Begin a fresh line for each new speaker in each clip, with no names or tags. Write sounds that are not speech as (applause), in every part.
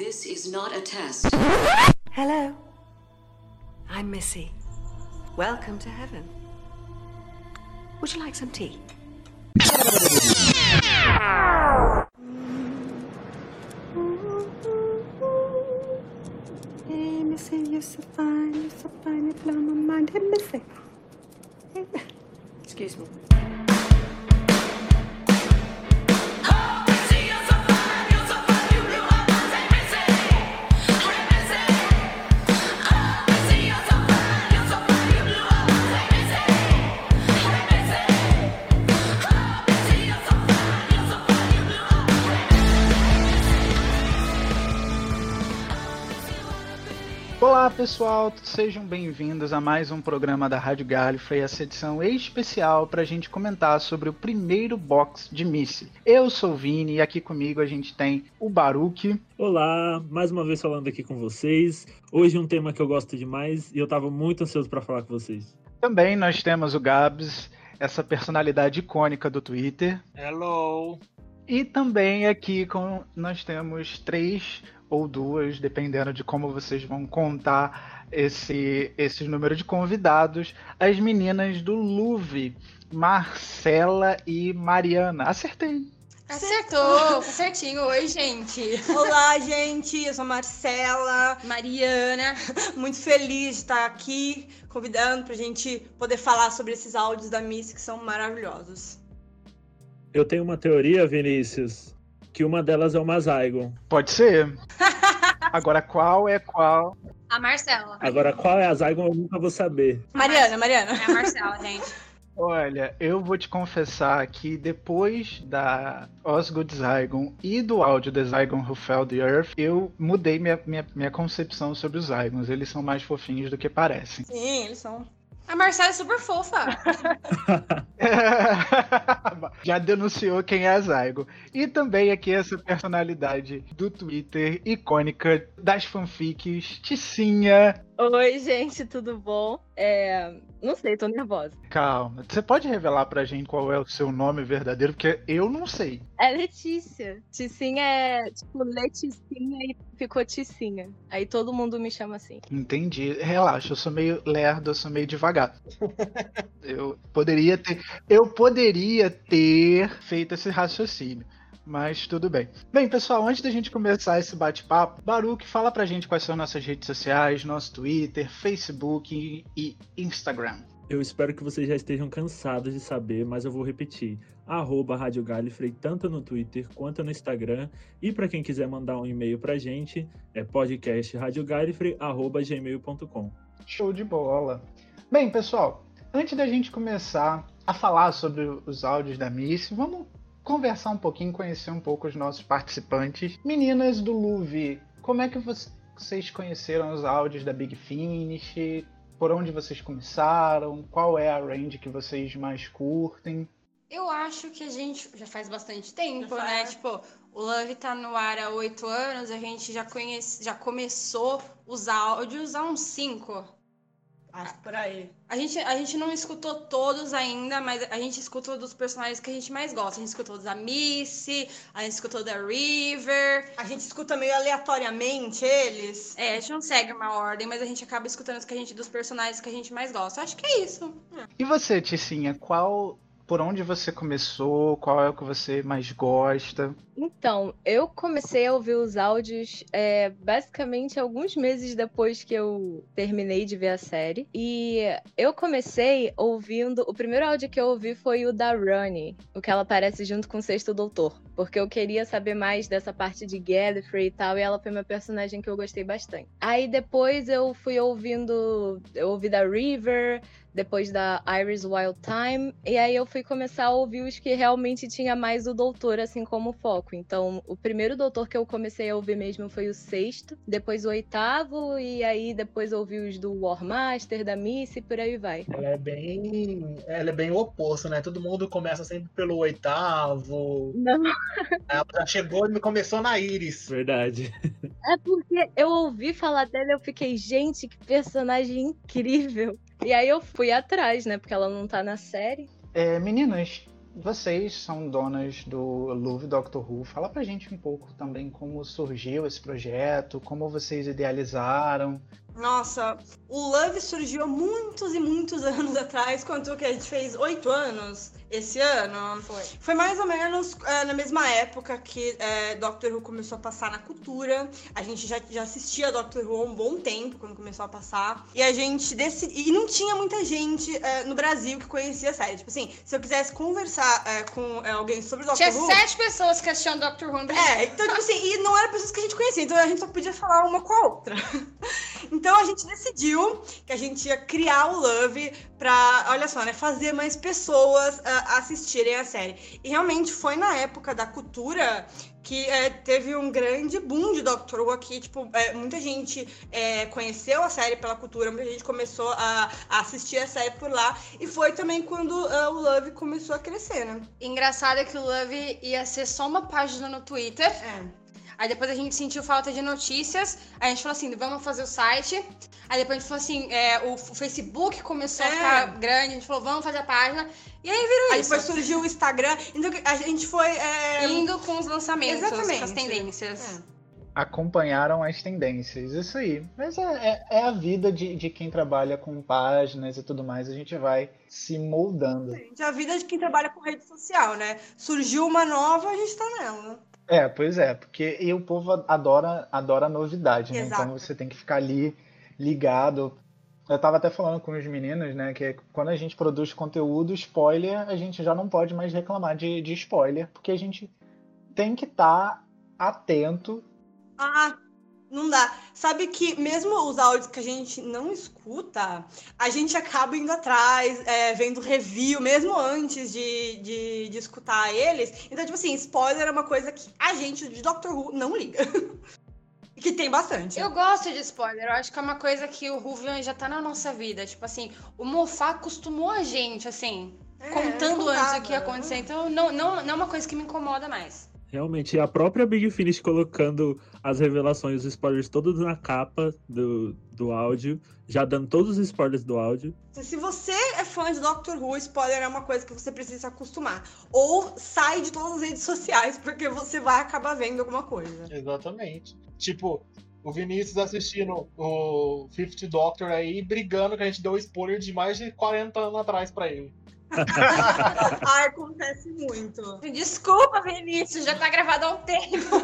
This is not a test.
Hello. I'm Missy. Welcome to heaven. Would you like some tea? Hey, Missy, you're so fine, you're so fine, you blow my mind. Hey, Missy. Hey, Excuse me.
Olá pessoal, sejam bem-vindos a mais um programa da Rádio Gallifrey, essa edição especial para a gente comentar sobre o primeiro box de Missy. Eu sou o Vini e aqui comigo a gente tem o Baruque.
Olá, mais uma vez falando aqui com vocês. Hoje um tema que eu gosto demais e eu estava muito ansioso para falar com vocês.
Também nós temos o Gabs, essa personalidade icônica do Twitter.
Hello!
E também aqui com, nós temos três ou duas, dependendo de como vocês vão contar esse, esse número de convidados, as meninas do Louvre, Marcela e Mariana. Acertei!
Acertou, tá certinho. Oi, gente.
Olá, gente. Eu sou a Marcela.
Mariana.
Muito feliz de estar aqui, convidando pra gente poder falar sobre esses áudios da Miss que são maravilhosos.
Eu tenho uma teoria, Vinícius, que uma delas é uma Zygon.
Pode ser. (laughs) Agora, qual é qual?
A Marcela.
Agora, qual é a Zygon eu nunca vou saber.
Mariana, Mariana.
É a Marcela, gente.
Olha, eu vou te confessar que depois da Osgood Zygon e do áudio da Zygon Who Fell the Earth, eu mudei minha, minha, minha concepção sobre os Zygons. Eles são mais fofinhos do que parecem.
Sim, eles são.
A Marcela é super fofa. (laughs)
Já denunciou quem é a Zygon. E também aqui essa personalidade do Twitter icônica das fanfics, Ticinha.
Oi, gente, tudo bom? É... Não sei, tô nervosa.
Calma, você pode revelar pra gente qual é o seu nome verdadeiro? Porque eu não sei.
É Letícia. Ticinha é tipo Leticinha e ficou Ticinha. Aí todo mundo me chama assim.
Entendi. Relaxa, eu sou meio lerdo, eu sou meio devagar. (laughs) eu poderia ter. Eu poderia ter feito esse raciocínio. Mas tudo bem. Bem, pessoal, antes da gente começar esse bate-papo, Baruque, fala pra gente quais são nossas redes sociais, nosso Twitter, Facebook e Instagram.
Eu espero que vocês já estejam cansados de saber, mas eu vou repetir. Arroba Rádio Gallifrey, tanto no Twitter quanto no Instagram. E para quem quiser mandar um e-mail pra gente, é podcastradiogalifrey.gmail.com.
Show de bola. Bem, pessoal, antes da gente começar a falar sobre os áudios da Miss, vamos conversar um pouquinho, conhecer um pouco os nossos participantes. Meninas do Louvre, como é que vocês conheceram os áudios da Big Finish? Por onde vocês começaram? Qual é a range que vocês mais curtem?
Eu acho que a gente já faz bastante tempo,
Já
né?
faz.
Tipo, o Love tá no ar há oito anos, a gente já conhece, já começou os áudios há uns cinco.
Acho por aí.
A gente, a gente não escutou todos ainda, mas a gente escutou dos personagens que a gente mais gosta. A gente escutou da Missy, a gente escutou da River.
A gente escuta meio aleatoriamente eles.
É, a gente não segue uma ordem, mas a gente acaba escutando os que a gente, dos personagens que a gente mais gosta. Acho que é isso.
E você, Ticinha, qual. Por onde você começou? Qual é o que você mais gosta?
Então, eu comecei a ouvir os áudios é, basicamente alguns meses depois que eu terminei de ver a série. E eu comecei ouvindo. O primeiro áudio que eu ouvi foi o da Runny, o que ela aparece junto com o Sexto Doutor. Porque eu queria saber mais dessa parte de Gallifrey e tal, e ela foi uma personagem que eu gostei bastante. Aí depois eu fui ouvindo. Eu ouvi da River, depois da Iris Wild Time, e aí eu fui começar a ouvir os que realmente tinha mais o doutor assim como foco. Então, o primeiro doutor que eu comecei a ouvir mesmo foi o sexto, depois o oitavo, e aí depois ouvi os do War Master, da Missy, e por aí vai.
Ela é bem. Ela é bem o oposto, né? Todo mundo começa sempre pelo oitavo.
Não,
Ela já chegou e começou na Iris.
Verdade.
é porque eu ouvi falar dela e eu fiquei, gente, que personagem incrível. E aí eu fui atrás, né? Porque ela não tá na série.
É, meninas, vocês são donas do Love Doctor Who. Fala pra gente um pouco também como surgiu esse projeto, como vocês idealizaram.
Nossa, o Love surgiu há muitos e muitos (laughs) anos atrás, quanto que a gente fez oito anos esse ano.
Foi.
Foi mais ou menos é, na mesma época que é, Doctor Who começou a passar na cultura. A gente já, já assistia Doctor Who há um bom tempo quando começou a passar. E a gente decidiu. E não tinha muita gente é, no Brasil que conhecia a série. Tipo assim, se eu quisesse conversar é, com é, alguém sobre Doctor
Tinha
Who.
sete pessoas que assistiam Doctor Who no Brasil.
É, então, tipo assim, e não eram pessoas que a gente conhecia, então a gente só podia falar uma com a outra. (laughs) Então a gente decidiu que a gente ia criar o Love pra, olha só, né, fazer mais pessoas assistirem a série. E realmente foi na época da cultura que é, teve um grande boom de Doctor Who aqui, tipo, é, muita gente é, conheceu a série pela cultura, muita gente começou a, a assistir a série por lá, e foi também quando ah, o Love começou a crescer, né?
Engraçado é que o Love ia ser só uma página no Twitter.
É.
Aí depois a gente sentiu falta de notícias. Aí a gente falou assim, vamos fazer o site. Aí depois a gente falou assim, é, o, Facebook começou a
É.
ficar grande. A gente falou, vamos fazer a página. E aí virou
Aí
isso.
depois surgiu o Instagram, então a gente foi... é,
Indo com os lançamentos,
Exatamente.
com as tendências.
É.
Acompanharam as tendências, isso aí. Mas é, é- é a vida de, de quem trabalha com páginas e tudo mais, a gente vai se moldando.
Gente, a vida de quem trabalha com rede social, né? Surgiu uma nova, a gente tá nela.
É, pois é, porque e o povo adora, adora novidade, né?
Exato.
Então você tem que ficar ali ligado. Eu tava até falando com os meninos, né, que quando a gente produz conteúdo, spoiler, a gente já não pode mais reclamar de, de spoiler, porque a gente tem que estar atento.
Ah, não dá. Sabe que mesmo os áudios que a gente não escuta, a gente acaba indo atrás, é, vendo review, mesmo antes de, de, de escutar eles. Então, tipo assim, spoiler é uma coisa que a gente de Doctor Who não liga. (laughs) Que tem bastante.
Eu gosto de spoiler, eu acho que é uma coisa que o Ruvian já tá na nossa vida. Tipo assim, o Mofá acostumou a gente, assim,
É,
contando
contava.
antes o que ia acontecer. Então não, não, não é uma coisa que me incomoda mais.
Realmente, a própria Big Finish colocando as revelações, os spoilers todos na capa do, do áudio, já dando todos os spoilers do áudio.
Se você é fã de Doctor Who, spoiler é uma coisa que você precisa se acostumar. Ou sai de todas as redes sociais, porque você vai acabar vendo alguma coisa.
Exatamente. Tipo, o Vinícius assistindo o Fifth Doctor aí, brigando que a gente deu spoiler de mais de 40 anos atrás pra ele. (laughs)
ah, acontece muito.
Desculpa, Vinícius, já tá gravado há um tempo.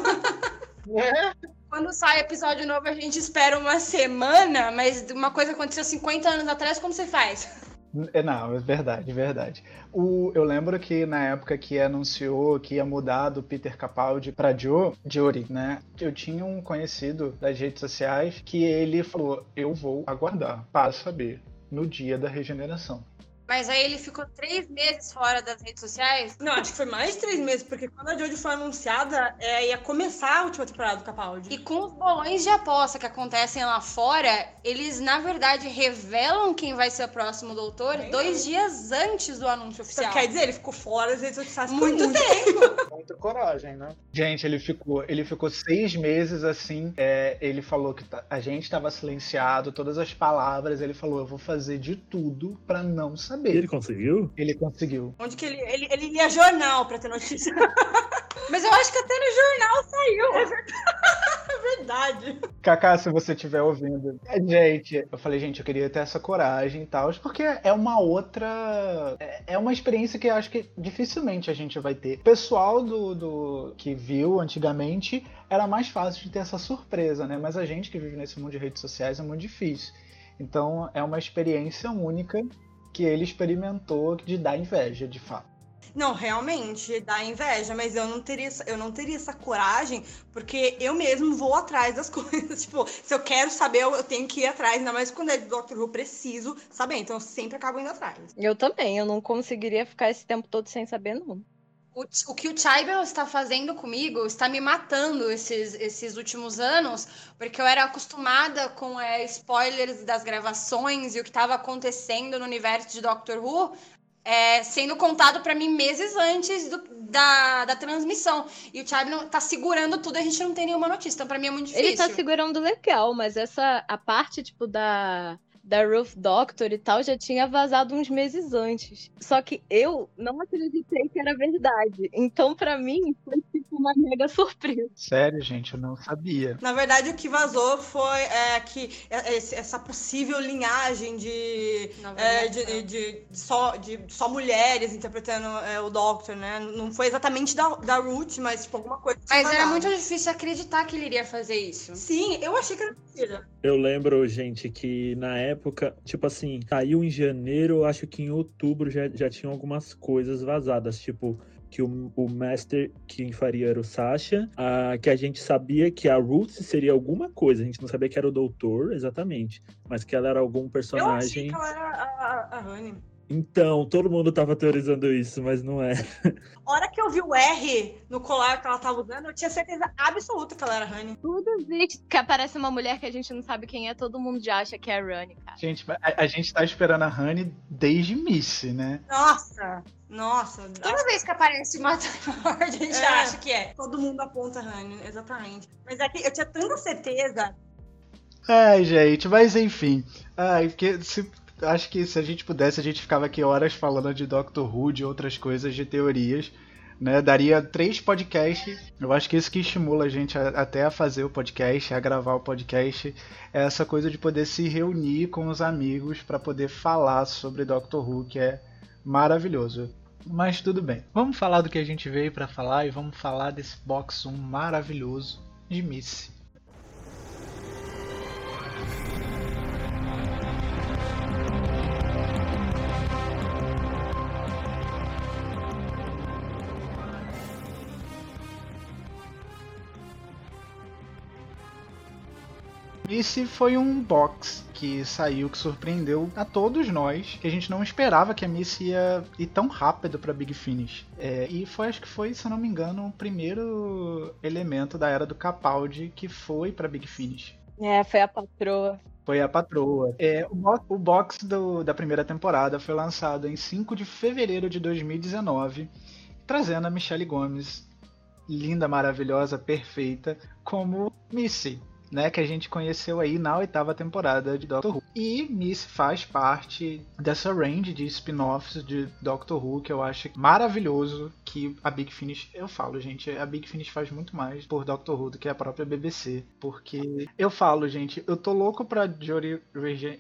É,
Quando sai episódio novo, a gente espera uma semana, mas uma coisa aconteceu 50 anos atrás, como você faz?
É, Não, é verdade, verdade. O, eu lembro que na época que anunciou que ia mudar do Peter Capaldi pra Joe, Jory, né? Eu tinha um conhecido das redes sociais que ele falou: Eu vou aguardar para saber no dia da regeneração.
Mas aí ele ficou três meses fora das redes sociais.
Não, acho que foi mais de três meses, porque quando a Jodie foi anunciada, é, ia começar a última temporada do Capaldi.
E com os bolões de aposta que acontecem lá fora, eles, na verdade, revelam quem vai ser o próximo doutor
Bem
dois dias antes do anúncio
Então,
oficial.
quer dizer, ele ficou fora das redes sociais
Muito
muito tempo. (laughs)
muita coragem, né?
Gente, ele ficou, ele ficou seis meses assim. é, ele falou que tá- a gente estava silenciado, todas as palavras. Ele falou: Eu vou fazer de tudo para não
E
saber.
ele conseguiu?
Ele conseguiu.
Onde que ele, ele, ele lia jornal pra ter notícia. (laughs)
Mas eu acho que até no jornal saiu.
É verdade. (laughs)
Kaká, se você estiver ouvindo. É, gente, eu falei, gente, eu queria ter essa coragem e tal, porque é uma outra. é- É uma experiência que eu acho que dificilmente a gente vai ter. O pessoal do, do que viu antigamente era mais fácil de ter essa surpresa, né? Mas a gente que vive nesse mundo de redes sociais é muito difícil. Então é uma experiência única que ele experimentou de dar inveja, de fato.
Não, realmente, dá inveja, mas eu não teria, essa- eu não teria essa coragem, porque eu mesmo vou atrás das (laughs) coisas. Tipo, se eu quero saber, eu eu tenho que ir atrás, ainda mais quando é de Doctor Who, eu preciso saber. Então eu sempre acabo indo atrás.
Eu também, eu não conseguiria ficar esse tempo todo sem saber, não.
O, o que o Chaibel está fazendo comigo está me matando esses, esses últimos anos, porque eu era acostumada com é, spoilers das gravações e o que estava acontecendo no universo de Doctor Who é, sendo contado para mim meses antes do- da, da transmissão. E o Chaibel está segurando tudo e a gente não tem nenhuma notícia. Então, para mim é muito difícil.
Ele tá segurando legal, mas essa a parte tipo da da Ruth Doctor e tal já tinha vazado uns meses antes. Só que eu não acreditei que era verdade. Então, para mim, foi tipo uma mega surpresa.
Sério, gente, eu não sabia.
Na verdade, o que vazou foi é, que essa possível linhagem de, é, de, de, de, só, de só mulheres interpretando é, o Doctor, né? Não foi exatamente da, da Ruth, mas tipo, alguma coisa.
Mas era muito difícil acreditar que ele iria fazer isso.
Sim, eu achei que era mentira.
Eu lembro, gente, que na época, tipo assim, saiu em janeiro, acho que em outubro já, já tinham algumas coisas vazadas, tipo que o, o Master quem faria era o Sasha, a, que a gente sabia que a Ruth seria alguma coisa, a gente não sabia que era o Doutor, exatamente, mas que ela era algum personagem.
Eu achei que ela era a, a Honey.
Então, todo mundo tava teorizando isso, mas não é.
A hora que eu vi o R no colar que ela tava usando, eu tinha certeza absoluta que ela era Honey.
Toda vez que aparece uma mulher que a gente não sabe quem é, todo mundo já acha que é a Rani, cara.
Gente, a, a gente tá esperando a Honey desde Missy, né?
Nossa! Nossa,
toda vez que aparece uma Lord, a gente é, acha que é.
Todo mundo aponta Honey, exatamente. Mas é que eu tinha tanta certeza.
Ai, gente, mas enfim. Ai, porque se acho que se a gente pudesse, a gente ficava aqui horas falando de Doctor Who, de outras coisas, de teorias. Né, daria três podcasts. Eu acho que isso que estimula a gente a, até a fazer o podcast, a gravar o podcast, é essa coisa de poder se reunir com os amigos para poder falar sobre Doctor Who, que é maravilhoso. Mas tudo bem. Vamos falar do que a gente veio para falar e vamos falar desse box 1 maravilhoso de Missy. Esse foi um box que saiu que surpreendeu a todos nós, que a gente não esperava que a Missy ia ir tão rápido para Big Finish. É, e foi, acho que foi, se não me engano, o primeiro elemento da era do Capaldi que foi para Big Finish.
É, foi a patroa.
Foi a patroa. É, o, box, o box do, da primeira temporada foi lançado em 5 de fevereiro de 2019, trazendo a Michelle Gomes, linda, maravilhosa, perfeita, como Missy né, que a gente conheceu aí na oitava temporada de Doctor Who. E Miss faz parte dessa range de spin-offs de Doctor Who que eu acho maravilhoso que a Big Finish, eu falo, gente, a Big Finish faz muito mais por Doctor Who do que a própria BBC, porque eu falo, gente, eu tô louco pra Jory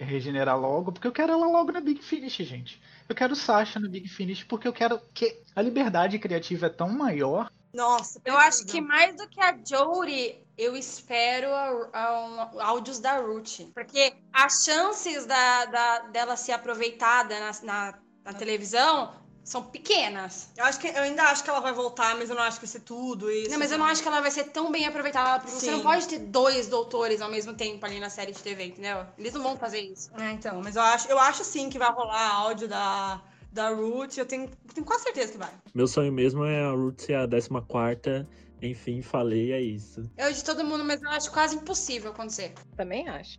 regenerar logo, porque eu quero ela logo na Big Finish, gente. Eu quero Sasha no Big Finish porque eu quero que a liberdade criativa é tão maior
nossa,
eu acho que mais do que a Jory, eu espero a, a, a, áudios da Ruth. Porque as chances da, da, dela ser aproveitada na, na, na, televisão são pequenas.
Eu acho que eu ainda acho que ela vai voltar, mas eu não acho que vai ser tudo isso.
Não, mas eu não acho que ela vai ser tão bem aproveitada. Porque Sim. você não pode ter dois doutores ao mesmo tempo ali na série de TV, entendeu? Eles não vão fazer isso.
É, então, mas eu acho, eu acho sim que vai rolar áudio da da Ruth, eu tenho, tenho quase certeza que vai.
Meu sonho mesmo é a Ruth ser a 14 enfim, falei, é isso.
Eu de todo mundo, mas eu acho quase impossível acontecer.
Também acho.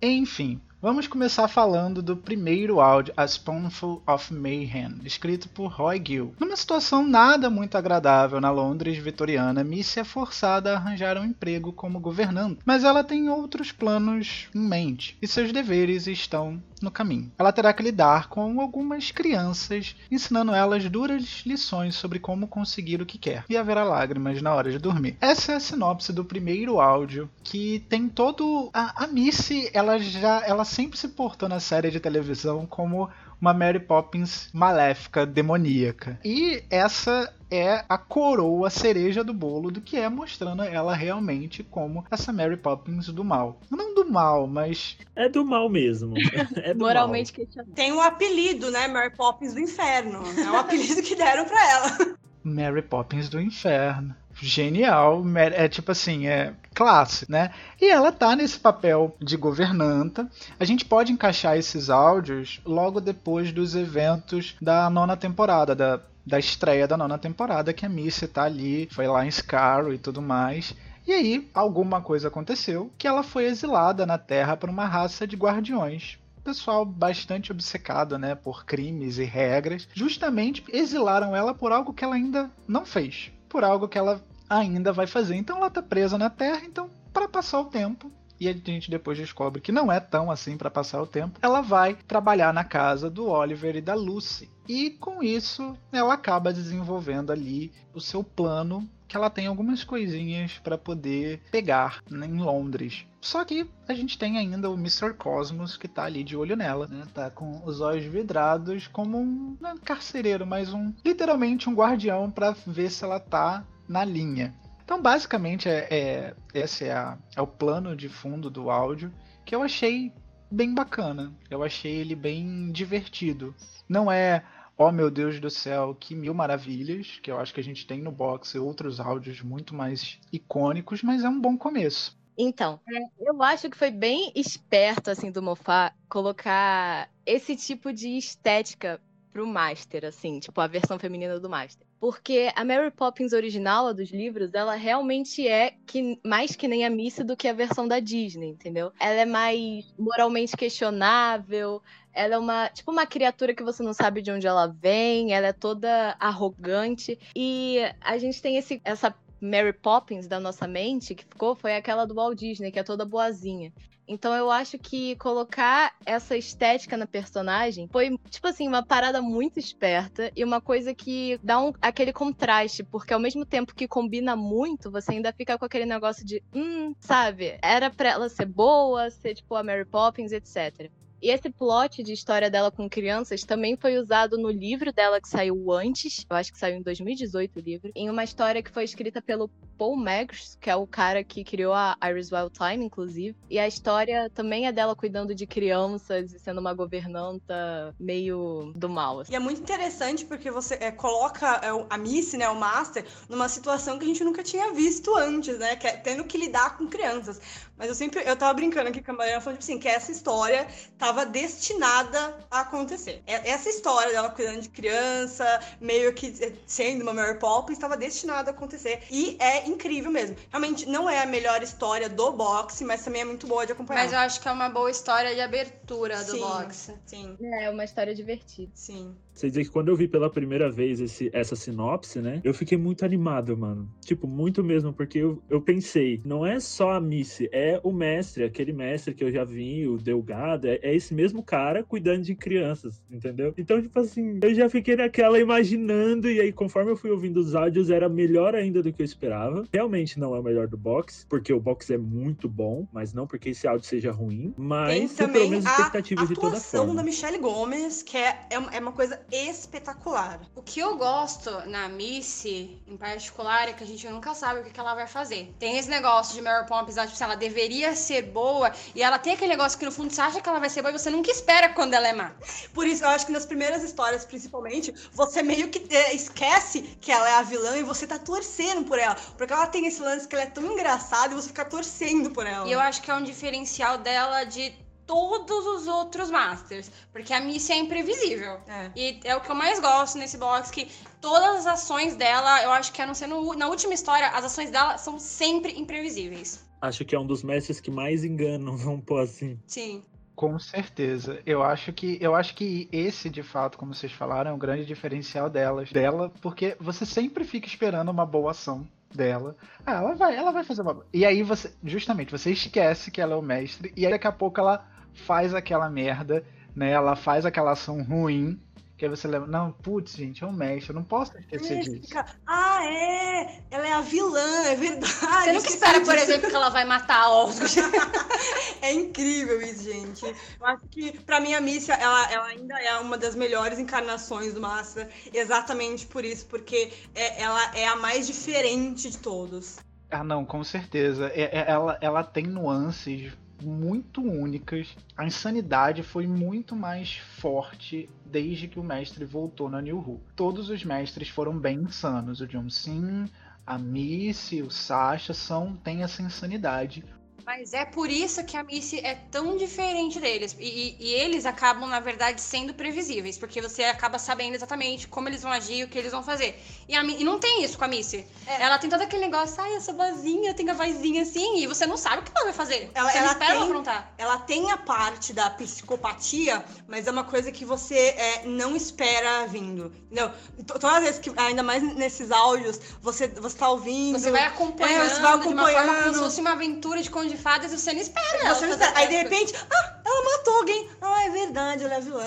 Enfim, Vamos começar falando do primeiro áudio, A Spoonful of Mayhem, escrito por Roy Gill. Numa situação nada muito agradável na Londres vitoriana, Missy é forçada a arranjar um emprego como governante, mas ela tem outros planos em mente e seus deveres estão no caminho. Ela terá que lidar com algumas crianças, ensinando elas duras lições sobre como conseguir o que quer, e haverá lágrimas na hora de dormir. Essa é a sinopse do primeiro áudio, que tem todo a, a Missy, ela já ela sempre se portou na série de televisão como uma Mary Poppins maléfica, demoníaca. E essa é a coroa, a cereja do bolo do que é mostrando ela realmente como essa Mary Poppins do mal. Não do mal, mas.
É do mal mesmo. (laughs) É do
Moralmente questionável.
Tem um apelido, né? Mary Poppins do inferno. É o apelido que deram para ela.
Mary Poppins do inferno genial, é tipo assim, é classe, né? E ela tá nesse papel de governanta. A gente pode encaixar esses áudios logo depois dos eventos da nona temporada, da, da estreia da nona temporada, que a Missy tá ali, foi lá em Scarrow e tudo mais. E aí, alguma coisa aconteceu que ela foi exilada na Terra por uma raça de guardiões pessoal bastante obcecado, né, por crimes e regras, justamente exilaram ela por algo que ela ainda não fez, por algo que ela ainda vai fazer. Então ela tá presa na Terra, então para passar o tempo e a gente depois descobre que não é tão assim para passar o tempo, ela vai trabalhar na casa do Oliver e da Lucy. E com isso, ela acaba desenvolvendo ali o seu plano que ela tem algumas coisinhas para poder pegar em Londres. Só que a gente tem ainda o Mr. Cosmos que tá ali de olho nela, né? Tá com os olhos vidrados como um é um carcereiro, mas um literalmente um guardião para ver se ela tá na linha. Então, basicamente, é, é esse é, a, é o plano de fundo do áudio que eu achei bem bacana. Eu achei ele bem divertido. Não é Oh meu Deus do céu, que mil maravilhas, que eu acho que a gente tem no box outros áudios muito mais icônicos, mas é um bom começo.
Então, é, eu acho que foi bem esperto, assim, do Mofá colocar esse tipo de estética pro Master, assim, tipo a versão feminina do Master. Porque a Mary Poppins original, a dos livros, ela realmente é que, mais que nem a Missy do que a versão da Disney, entendeu? Ela é mais moralmente questionável, ela é uma, tipo, uma criatura que você não sabe de onde ela vem, ela é toda arrogante. E a gente tem esse, essa Mary Poppins da nossa mente que ficou foi aquela do Walt Disney, que é toda boazinha. Então eu acho que colocar essa estética na personagem foi, tipo assim, uma parada muito esperta e uma coisa que dá um, aquele contraste, porque ao mesmo tempo que combina muito, você ainda fica com aquele negócio de, hum, sabe? Era pra ela ser boa, ser tipo a Mary Poppins, etc. E esse plot de história dela com crianças também foi usado no livro dela que saiu antes, eu acho que saiu em 2018 o livro, em uma história que foi escrita pelo Paul Magrs, que é o cara que criou a Iris Wild Time, inclusive. E a história também é dela cuidando de crianças e sendo uma governanta meio do mal. Assim.
E é muito interessante porque você é, coloca é, a Missy, né, o Master, numa situação que a gente nunca tinha visto antes, né? Que é tendo que lidar com crianças. Mas eu sempre, eu tava brincando aqui com a Mariana, falando tipo assim, que essa história tava destinada a acontecer. Essa história dela cuidando de criança, meio que sendo uma Mary Poppins, estava destinada a acontecer. E é incrível mesmo. Realmente não é a melhor história do boxe, mas também é muito boa de acompanhar.
Mas eu acho que é uma boa história de abertura do
sim,
boxe.
Sim.
É uma história divertida.
Sim.
Sei dizer que quando eu vi pela primeira vez esse, essa sinopse, né? Eu fiquei muito animado, mano. Tipo, muito mesmo, porque eu, eu pensei, não é só a Missy, é o mestre, aquele mestre que eu já vi, o Delgado, é, é esse mesmo cara cuidando de crianças, entendeu? Então, tipo assim, eu já fiquei naquela imaginando, e aí, conforme eu fui ouvindo os áudios, era melhor ainda do que eu esperava. Realmente não é o melhor do box, porque o box é muito bom, mas não porque esse áudio seja ruim, mas
Tem
é
também
pelo menos
a
expectativa de toda
atuação
forma.
da Michelle Gomes, que é, é uma- uma coisa espetacular.
O que eu gosto na Missy, em particular, é que a gente nunca sabe o que, que ela vai fazer. Tem esse negócio de Mary Poppins, tipo, ela deveria ser boa, e ela tem aquele negócio que no fundo você acha que ela vai ser boa e você nunca espera quando ela é má.
Por isso, eu acho que nas primeiras histórias, principalmente, você meio que é, esquece que ela é a vilã e você tá torcendo por ela. Porque ela tem esse lance que ela é tão engraçada e você fica torcendo por ela.
E eu acho que é um diferencial dela de todos os outros Masters. Porque a Missy é imprevisível.
É.
E é o que eu mais gosto nesse box, que todas as ações dela, eu acho que a não ser no- na última história, as ações dela são sempre imprevisíveis.
Acho que é um dos mestres que mais enganam, (laughs) vamos pôr assim.
Sim.
Com certeza. Eu acho que eu acho que esse, de fato, como vocês falaram, é um grande diferencial delas, dela, porque você sempre fica esperando uma boa ação dela. Ah, ela vai, ela vai fazer uma. E aí você, justamente, você esquece que ela é o mestre e aí daqui a pouco ela faz aquela merda, né? Ela faz aquela ação ruim. Que aí você lembra, não, putz, gente, é um mestre, eu não posso esquecer
É,
disso.
fica, ah, é! Ela é a vilã, é verdade.
Você nunca espera, por exemplo, que ela vai matar Oscar. (laughs)
É incrível isso, gente. Eu acho que, pra mim, a Missy, ela, ela ainda é uma das melhores encarnações do Master. Exatamente por isso, porque é- ela é a mais diferente de todos.
Ah, não, com certeza. É- é- ela, ela tem nuances muito únicas. A insanidade foi muito mais forte desde que o mestre voltou na New Who. Todos os mestres foram bem insanos. O John Sim, a Missy, o Sasha são têm essa insanidade.
Mas é por isso que a Missy é tão diferente deles. E, e- eles acabam, na verdade, sendo previsíveis. Porque você acaba sabendo exatamente como eles vão agir e o que eles vão fazer. E, a, e não tem isso com a Missy.
É.
Ela tem todo aquele negócio, ai, eu sou boazinha, tem a vozinha assim. E você não sabe o que ela vai fazer.
Ela-
você
ela
não espera ela
tem-
aprontar.
Ela tem a parte da psicopatia, mas é uma coisa que você é, não espera vindo. Entendeu? Todas as vezes que, ainda mais nesses áudios, você, você tá ouvindo.
Você vai acompanhando,
É, você vai
de uma forma como se
acompanhando.
fosse uma aventura de conde de fadas e você não espera.
Você não espera. Aí de repente, ah, ela matou alguém. Ah, é verdade, ela é (laughs) vilã.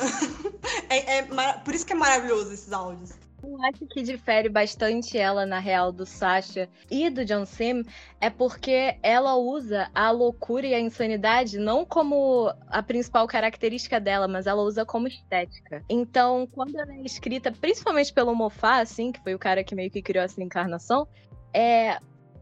É, é mara- por isso que é maravilhoso esses áudios.
Eu acho que difere bastante ela, na real, do Sasha e do John Sim é porque ela usa a loucura e a insanidade não como a principal característica dela, mas ela usa como estética. Então, quando ela é escrita, principalmente pelo Moffat, assim, que foi o cara que meio que criou essa encarnação, é.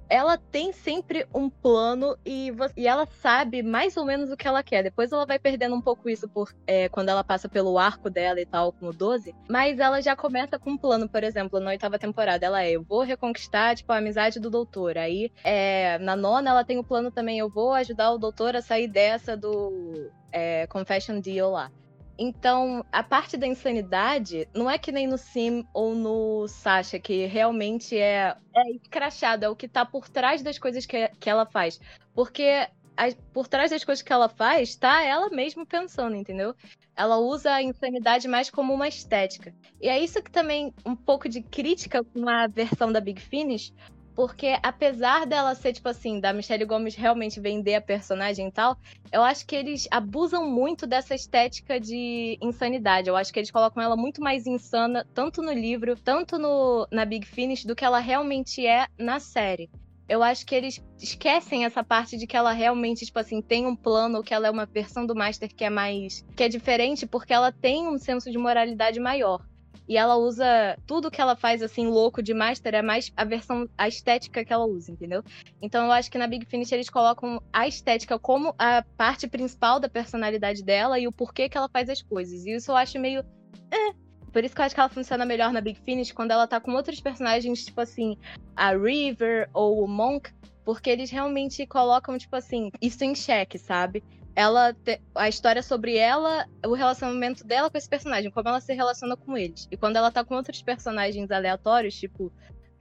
Ela tem sempre um plano e, vo- e ela sabe mais ou menos o que ela quer. Depois ela vai perdendo um pouco isso por, é, quando ela passa pelo arco dela e tal, com o 12. Mas ela já começa com um plano, por exemplo, na oitava temporada. Ela é, eu vou reconquistar, tipo, a amizade do doutor. Aí, é, na nona, ela tem o plano também, eu vou ajudar o doutor a sair dessa do é, Confession Deal lá. Então, a parte da insanidade não é que nem no Sim ou no Sasha, que realmente é, é é o que tá por trás das coisas que, que ela faz. Porque a- por trás das coisas que ela faz, tá ela mesma pensando, entendeu? Ela usa a insanidade mais como uma estética. E é isso que também um pouco de crítica com a versão da Big Finish, porque apesar dela ser, tipo assim, da Michelle Gomes realmente vender a personagem e tal, eu acho que eles abusam muito dessa estética de insanidade. Eu acho que eles colocam ela muito mais insana, tanto no livro, tanto no, na Big Finish, do que ela realmente é na série. Eu acho que eles esquecem essa parte de que ela realmente, tipo assim, tem um plano, que ela é uma versão do Master que é mais. que é diferente, porque ela tem um senso de moralidade maior. E ela usa tudo que ela faz assim louco de master é mais a versão a estética que ela usa, entendeu? Então eu acho que na Big Finish eles colocam a estética como a parte principal da personalidade dela e o porquê que ela faz as coisas. E isso eu acho meio eh. Por isso que eu acho que ela funciona melhor na Big Finish quando ela tá com outros personagens, tipo assim, a River ou o Monk, porque eles realmente colocam, tipo assim, isso em xeque, sabe? Ela te- a história sobre ela, o relacionamento dela com esse personagem, como ela se relaciona com eles. E quando ela tá com outros personagens aleatórios, tipo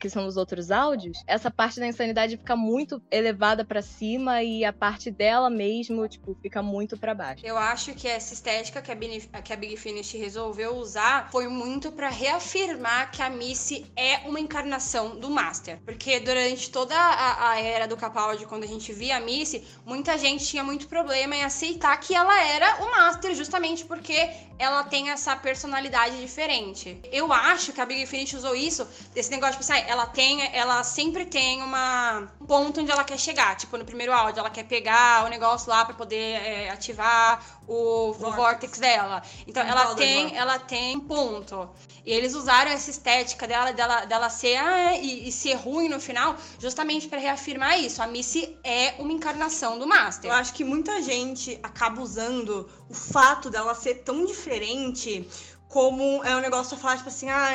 que são os outros áudios, essa parte da insanidade fica muito elevada pra cima e a parte dela mesmo, tipo, fica muito pra baixo.
Eu acho que essa estética que a, Bini- que a Big Finish resolveu usar foi muito pra reafirmar que a Missy é uma encarnação do Master. Porque durante toda a, a era do Capaldi, quando a gente via a Missy, muita gente tinha muito problema em aceitar que ela era o Master, justamente porque ela tem essa personalidade diferente. Eu acho que a Big Finish usou isso, desse negócio, tipo assim, ah, ela tem, ela sempre tem uma um ponto onde ela quer chegar. Tipo, no primeiro áudio, ela quer pegar o negócio lá pra poder é, ativar o, o
Vortex.
vortex dela. Então, ela tem, ela tem um ponto. E eles usaram essa estética dela, dela, dela ser ah, e, e ser ruim no final, justamente pra reafirmar isso. A Missy é uma encarnação do Master.
Eu acho que muita gente acaba usando o fato dela ser tão diferente como é um negócio de falar, tipo assim, ah,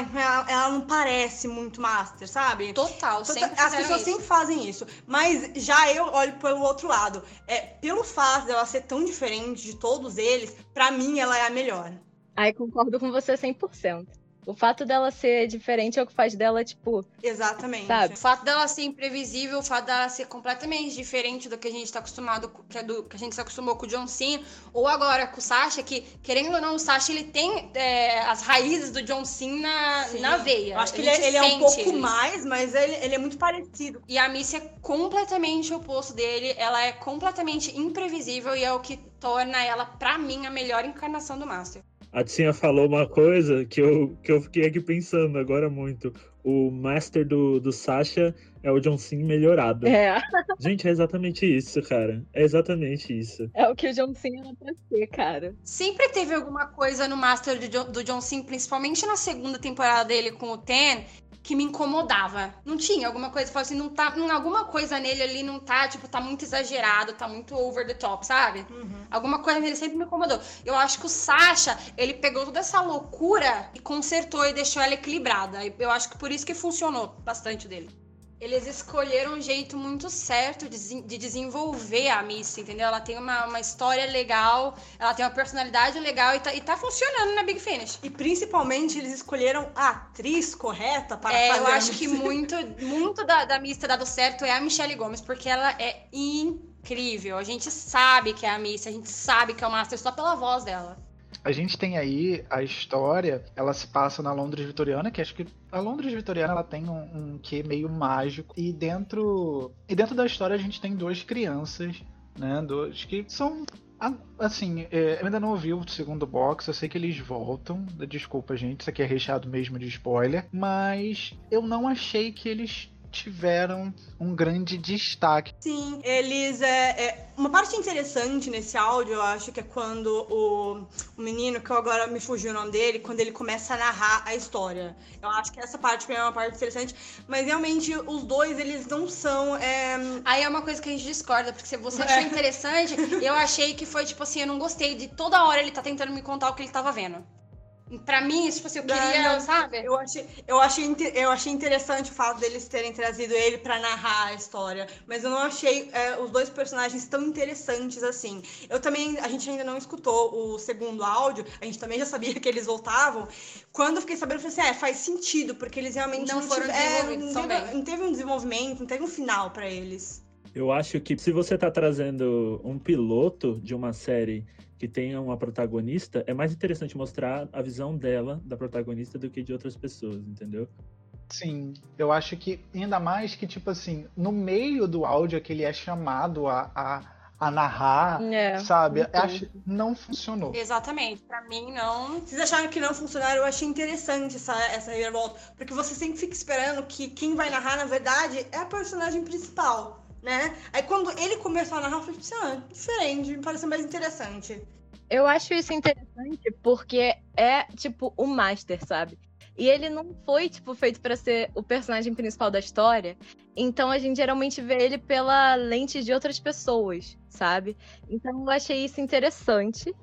ela, não parece muito Master, sabe?
Total,
Tota-
sempre
As pessoas
isso.
sempre fazem isso. Mas já eu olho pelo outro lado. É, pelo fato dela ser tão diferente de todos eles, pra mim ela é a melhor.
Aí concordo com você 100%. O fato dela ser diferente é o que faz dela, tipo,
Exatamente.
Sabe?
O fato dela ser imprevisível, o fato dela ser completamente diferente do que a gente tá acostumado, com- que, é do, que a gente se acostumou com o John Cena, ou agora com o Sasha, que, querendo ou não, o Sasha ele tem é, as raízes do John Cena
Sim.
na veia.
Eu acho que ele, é- ele é um pouco
ele.
mais, mas ele, ele é muito parecido.
E a Missy é completamente o oposto dele, ela é completamente imprevisível e é o que torna ela, pra mim, a melhor encarnação do Master.
A Tinha falou uma coisa que eu, que eu fiquei aqui pensando agora muito. O Master do, do Sasha é o John Cena melhorado.
é,
Gente, é exatamente isso, cara. É exatamente isso.
é o que o John Cena era pra ser, cara.
Sempre teve alguma coisa no Master do John, do John Cena, principalmente na segunda temporada dele com o Ten, que me incomodava. Não tinha alguma coisa, eu falava assim, não tá, não, alguma coisa nele ali não tá, tipo, tá muito exagerado, tá muito over the top, sabe? Alguma coisa nele sempre me incomodou. Eu acho que o Sasha, ele pegou toda essa loucura e consertou e deixou ela equilibrada. Eu acho que por isso que funcionou bastante dele. Eles escolheram um jeito muito certo de, de desenvolver a Missy, entendeu? Ela tem uma, uma história legal, ela tem uma personalidade legal e tá, e tá funcionando na Big Finish.
E principalmente eles escolheram a atriz correta para
É,
fazer.
eu acho que muito, muito da, da Missy ter dado certo é a Michelle Gomes, porque ela é incrível. A gente sabe que é a Missy, a gente sabe que é o Master só pela voz dela.
A gente tem aí a história, ela se passa na Londres vitoriana, que acho que a Londres vitoriana ela tem um, um quê meio mágico. E dentro, e dentro da história a gente tem duas crianças né? Dos que são. Assim, é, eu ainda não ouvi o segundo box, eu sei que eles voltam. Desculpa, gente, isso aqui é recheado mesmo de spoiler. Mas eu não achei que eles tiveram um grande destaque.
Sim, eles. É, é, uma parte interessante nesse áudio, eu acho que é quando o, o menino, que eu agora me fugiu o nome dele, quando ele começa a narrar a história. Eu acho que essa parte pra mim é uma parte interessante. Mas realmente, os dois, eles não são. é,
Aí é uma coisa que a gente discorda, porque se você
É.
achou interessante, eu achei que foi tipo assim, eu não gostei de toda hora ele tá tentando me contar o que ele tava vendo. Pra mim, tipo assim, eu queria,
Não,
sabe?
Eu achei, eu, achei, eu achei interessante o fato deles terem trazido ele pra narrar a história, mas eu não achei é, os dois personagens tão interessantes assim. Eu também, a gente ainda não escutou o segundo áudio, a gente também já sabia (laughs) que eles voltavam. Quando eu fiquei sabendo, eu falei assim, é, faz sentido, porque eles realmente
Não foram
tiveram-
desenvolvidos
não, teve, não teve um desenvolvimento, não teve um final pra eles.
Eu acho que se você tá trazendo um piloto de uma série que tenha uma protagonista, é mais interessante mostrar a visão dela, da protagonista, do que de outras pessoas, entendeu?
Sim, eu acho que ainda mais que, tipo assim, no meio do áudio que ele é chamado a, a, a narrar,
É,
sabe?
então.
Acho não funcionou.
Exatamente. Pra mim, não.
Vocês acharam que não funcionaram? Eu achei interessante essa, essa reviravolta. Porque você sempre fica esperando que quem vai narrar, na verdade, é a personagem principal, né? Aí quando ele começou a narrar, eu falei ah, diferente, me pareceu mais interessante.
Eu acho isso interessante porque é, tipo, o Master, sabe? E ele não foi, tipo, feito pra ser o personagem principal da história. Então a gente geralmente vê ele pela lente de outras pessoas, sabe? Então eu achei isso interessante.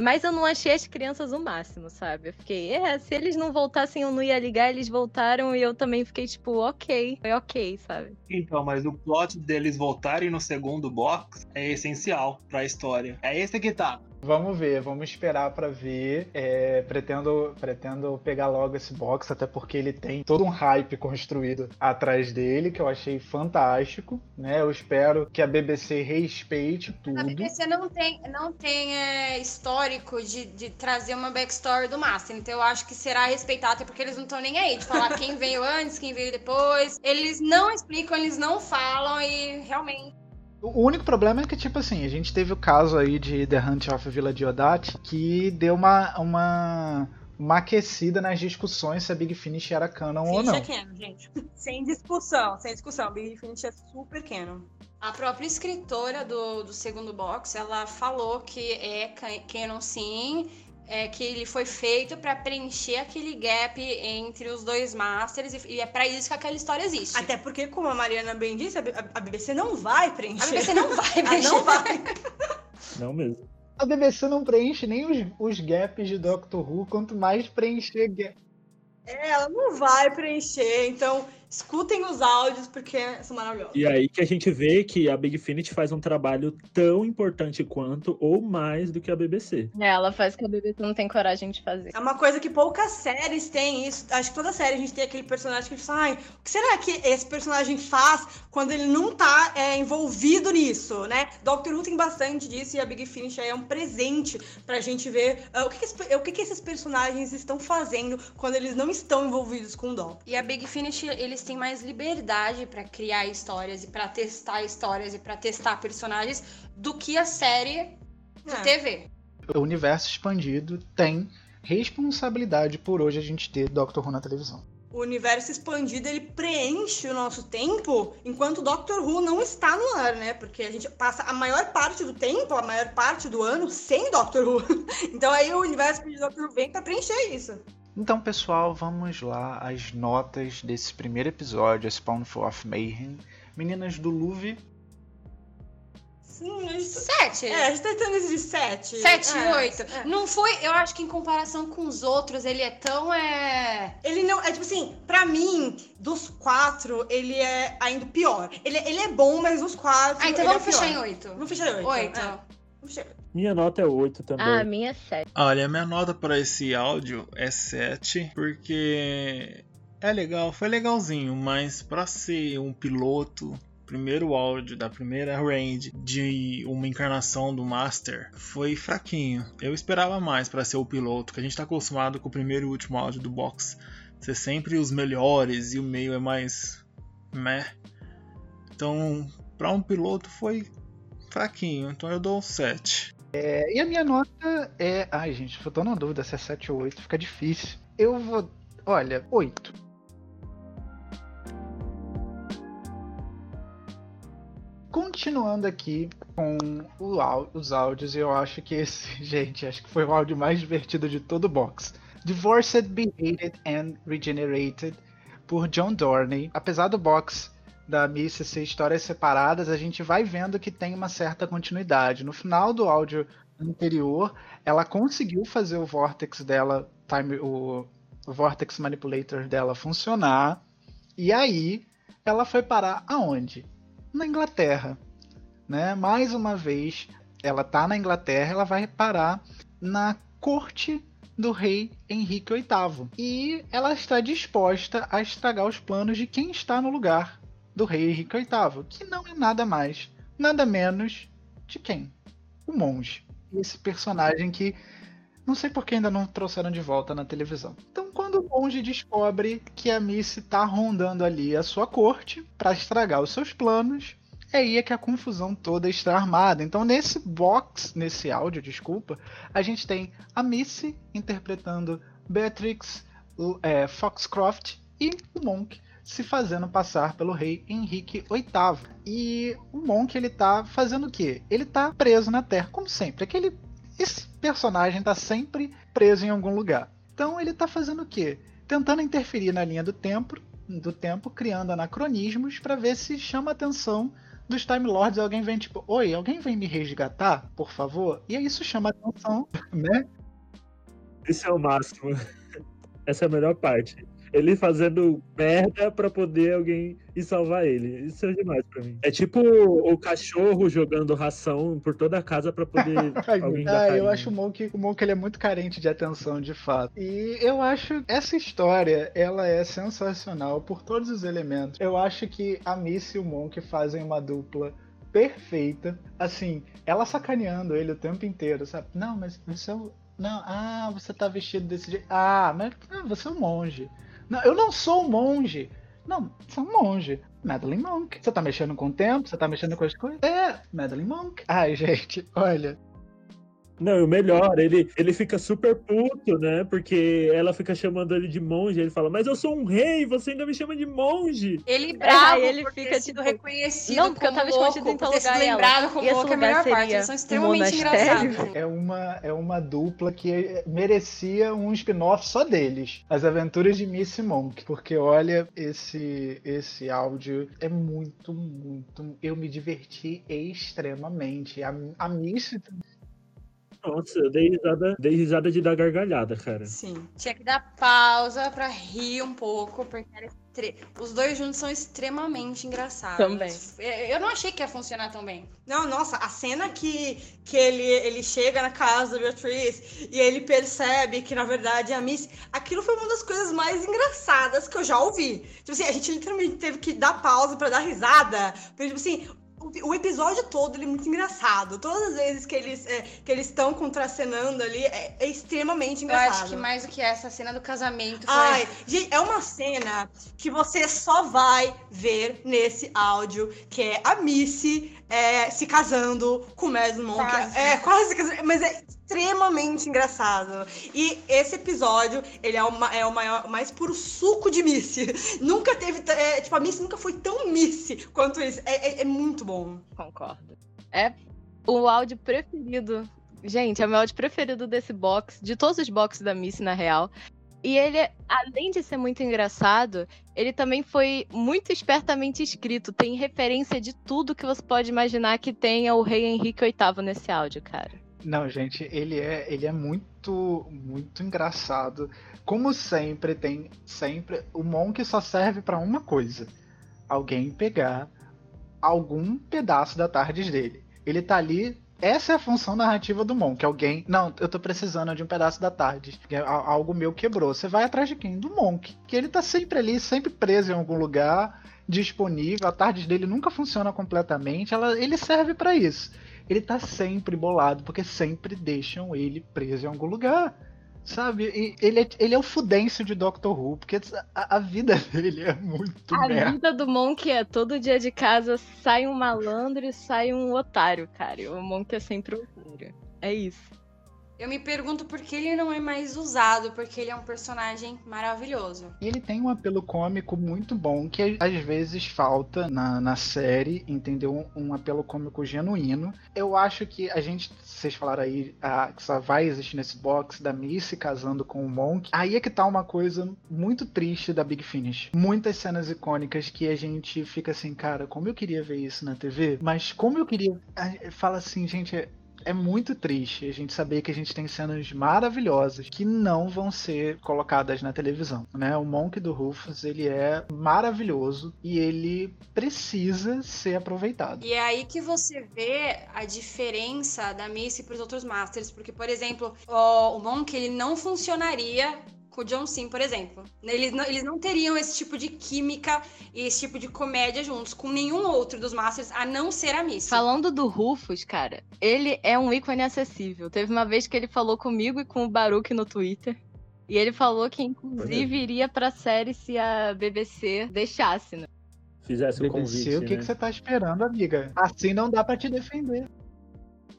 Mas eu não achei as crianças o máximo, sabe? Eu fiquei, é, se eles não voltassem eu não ia ligar, eles voltaram e eu também fiquei tipo, ok, foi ok, sabe?
Então, mas o plot deles voltarem no segundo box é essencial pra história. É esse que tá.
Vamos ver, vamos esperar pra ver. É, pretendo, pretendo pegar logo esse box, até porque ele tem todo um hype construído atrás dele, que eu achei fantástico, né? Eu espero que a BBC respeite
A
tudo.
BBC não tem, não tem é, histórico de, de trazer uma backstory do Master. Então eu acho que será respeitado, até porque eles não estão nem aí de falar quem veio antes, quem veio depois. Eles não explicam, eles não falam e realmente.
O único problema é que, tipo assim, a gente teve o caso aí de The Hunt of Villa Diodati, que deu uma, uma, uma aquecida nas discussões se a Big Finish era canon ou
Finish
não.
é canon, gente. (laughs) Sem discussão, sem discussão. Big Finish é super canon.
A própria escritora do, do segundo box, ela falou que é ca- canon sim, é que ele foi feito pra preencher aquele gap entre os dois masters e, e é pra isso que aquela história existe.
Até porque, como a Mariana bem disse, a, a BBC não vai preencher.
A BBC não (laughs) vai
Ela
preencher.
não vai.
Não mesmo.
A BBC não preenche nem os, os gaps de Doctor Who, quanto mais preencher gap.
É, ela não vai preencher. Então, escutem os áudios, porque são maravilhosos.
E aí que a gente vê que a Big Finish faz um trabalho tão importante quanto, ou mais do que a BBC.
É, ela faz o que a BBC não tem coragem de fazer.
É uma coisa que poucas séries têm isso. Acho que toda série a gente tem aquele personagem que a gente fala, ai, o que será que esse personagem faz quando ele não tá é, envolvido nisso, né? Doctor Who tem bastante disso e a Big Finish aí é um presente pra gente ver ah, o, que, que o que, que esses personagens estão fazendo quando eles não estão envolvidos com o Doc.
E a Big Finish, eles têm mais liberdade pra criar histórias e pra testar histórias e pra testar personagens do que a série de
É.
TV.
O universo expandido tem responsabilidade por hoje a gente ter Doctor Who na televisão.
O universo expandido ele preenche o nosso tempo enquanto o Doctor Who não está no ar, né? Porque a gente passa a maior parte do tempo, a maior parte do ano sem Doctor Who. (laughs) Então aí o universo de Doctor Who vem pra preencher isso.
Então, pessoal, vamos lá às notas desse primeiro episódio, a Spawnful of Mayhem. Meninas do Louvre,
Sim, gente,
Sete.
é, a gente tá tendo esse de sete.
Sete,
É,
oito.
é.
Não foi, eu acho que em comparação com os outros, ele é tão. É...
Ele não. É tipo assim, pra mim, dos quatro, ele é ainda pior. Ele, ele é bom, mas dos quatro.
Ah, então
ele
vamos
é
fechar em oito.
Vamos fechar em oito.
Oito.
é. Vamos fechar em oito.
Minha nota é 8 também.
Ah, a minha é 7.
Olha, minha nota para esse áudio é 7, porque é legal, foi legalzinho, mas para ser um piloto, primeiro áudio da primeira range de uma encarnação do Master, foi fraquinho. Eu esperava mais para ser o piloto, que a gente tá acostumado com o primeiro e último áudio do box ser sempre os melhores e o meio é mais meh. Então, para um piloto foi fraquinho, então eu dou um 7.
É, e a minha nota é. Ai, gente, eu tô na dúvida se é 7 ou 8, fica difícil. Eu vou. Olha, 8. Continuando aqui com os áudios, eu acho que esse, (laughs) gente, acho que foi o áudio mais divertido de todo o box. Divorced, Behated and Regenerated, por John Dorney. Apesar do box da Missy ser histórias separadas, a gente vai vendo que tem uma certa continuidade. No final do áudio anterior, ela conseguiu fazer o Vortex dela, time, o, o Vortex Manipulator dela funcionar. E aí, ela foi parar aonde? Na Inglaterra. Né? Mais uma vez, ela tá na Inglaterra, ela vai parar na corte do rei Henrique VIII. E ela está disposta a estragar os planos de quem está no lugar do rei Henrique VIII, que não é nada mais, nada menos de quem? O monge. Esse personagem que não sei por que ainda não trouxeram de volta na televisão. Então, quando o monge descobre que a Missy tá rondando ali a sua corte para estragar os seus planos, é aí é que a confusão toda está armada. Então, nesse box, nesse áudio, desculpa, a gente tem a Missy interpretando Beatrix é, Foxcroft e o Monk se fazendo passar pelo rei Henrique VIII. E o Monk ele tá fazendo o quê? Ele tá preso na Terra, como sempre. Aquele esse personagem tá sempre preso em algum lugar. Então ele tá fazendo o quê? Tentando interferir na linha do tempo, do tempo, criando anacronismos para ver se chama a atenção dos Time Lords. Alguém vem tipo, oi, alguém vem me resgatar, por favor? E aí isso chama a atenção, (laughs) né?
Esse é o máximo. Essa é a melhor parte. Ele fazendo merda pra poder alguém ir salvar ele. Isso é demais pra mim. É tipo o cachorro jogando ração por toda a casa pra poder (laughs) alguém dar
ah, eu acho o Monk, o Monk ele é muito carente de atenção, de fato. E eu acho essa história, ela é sensacional por todos os elementos. Eu acho que a Missy e o Monk fazem uma dupla perfeita. Assim, ela sacaneando ele o tempo inteiro, sabe? Não, mas você é o... Não, ah, você tá vestido desse jeito. Ah, mas ah, você é um monge. Não, eu não sou um monge. Não, é um monge. Madeline Monk. Você tá mexendo com o tempo? Você tá mexendo com as coisas? É, Madeline Monk. Ai, gente, olha.
Não, e o melhor, ele, ele fica super puto, né? Porque ela fica chamando ele de monge. Ele fala, mas eu sou um rei, você ainda me chama de monge.
Ele bravo,
É, ele fica,
sido
tipo,
reconhecido
não, porque eu tava
louco,
escondido em
por
tal lugar, e ela,
lembrado como
"E
louco é a melhor parte. Eles são extremamente
monastério?"
engraçados.
É uma, é uma dupla que merecia um spin-off só deles. As Aventuras de Missy Monk. Porque olha, esse, esse áudio é muito, muito. Eu me diverti extremamente. A, a Missy.
Nossa, eu dei risada, dei risada de dar gargalhada, cara.
Sim.
Tinha que dar pausa pra rir um pouco, porque era estre- os dois juntos são extremamente engraçados.
Também.
Eu não achei que ia funcionar tão bem.
Não, nossa, a cena que, que ele, ele chega na casa da Beatriz e ele percebe que, na verdade, a Miss. Aquilo foi uma das coisas mais engraçadas que eu já ouvi. Tipo assim, a gente literalmente teve que dar pausa pra dar risada. Porque, tipo assim. O, episódio todo ele é muito engraçado. Todas as vezes que eles é, que eles estão contracenando ali é, é extremamente
Eu
engraçado.
acho que mais do que essa cena do casamento foi.
Ai, gente, é uma cena que você só vai ver nesse áudio, que é a Missy é, se casando com o Mads Monk. É, quase se casando, mas é extremamente engraçado. E esse episódio, ele é o, é o maior, mais puro suco de Missy. (laughs) Nunca teve, é, tipo, a Missy nunca foi tão Missy quanto isso. É, é- é muito bom.
Concordo. É o áudio preferido. Gente, é o meu áudio preferido desse box, de todos os boxes da Missy, na real. E ele, além de ser muito engraçado, ele também foi muito espertamente escrito. Tem referência de tudo que você pode imaginar que tenha o rei Henrique VIII nesse áudio, cara.
Não, gente, ele é, ele é muito, muito engraçado. Como sempre, tem sempre. O Monk só serve pra uma coisa: alguém pegar algum pedaço da tarde dele. Ele tá ali. Essa é a função narrativa do Monk. Alguém. Não, eu tô precisando de um pedaço da tarde. Algo meu quebrou. Você vai atrás de quem? Do Monk. Que ele tá sempre ali, sempre preso em algum lugar, disponível. A tarde dele nunca funciona completamente. Ela, ele serve pra isso ele tá sempre bolado, porque sempre deixam ele preso em algum lugar. Sabe? E ele é, ele é o fudêncio de Doctor Who, porque a, a vida (laughs) dele é muito
A
merda.
vida do Monk é todo dia de casa sai um malandro e sai um otário, cara. O Monk é sempre o otário. É isso.
Eu me pergunto por que ele não é mais usado, porque ele é um personagem maravilhoso.
E ele tem um apelo cômico muito bom, que às vezes falta na, na série, entendeu? Um, apelo cômico genuíno. Eu acho que a gente, vocês falaram aí, a, que só vai existir nesse box da Missy casando com o Monk. Aí é que tá uma coisa muito triste da Big Finish. Muitas cenas icônicas que a gente fica assim, cara, como eu queria ver isso na TV, mas como eu queria. Fala assim, gente, é muito triste a gente saber que a gente tem cenas maravilhosas que não vão ser colocadas na televisão, né? O Monk do Rufus, ele é maravilhoso e ele precisa ser aproveitado.
E é aí que você vê a diferença da Missy para os outros Masters, porque, por exemplo, o, Monk ele não funcionaria com o John Sim, por exemplo. Eles não, eles não teriam esse tipo de química e esse tipo de comédia juntos com nenhum outro dos Masters, a não ser a Missy.
Falando do Rufus, cara, ele é um ícone acessível. Teve uma vez que ele falou comigo e com o Baruch no Twitter. E ele falou que, inclusive, iria pra série se a BBC deixasse, né?
Fizesse o
BBC,
convite,
o que,
né?
que você tá esperando, amiga? Assim não dá pra te defender.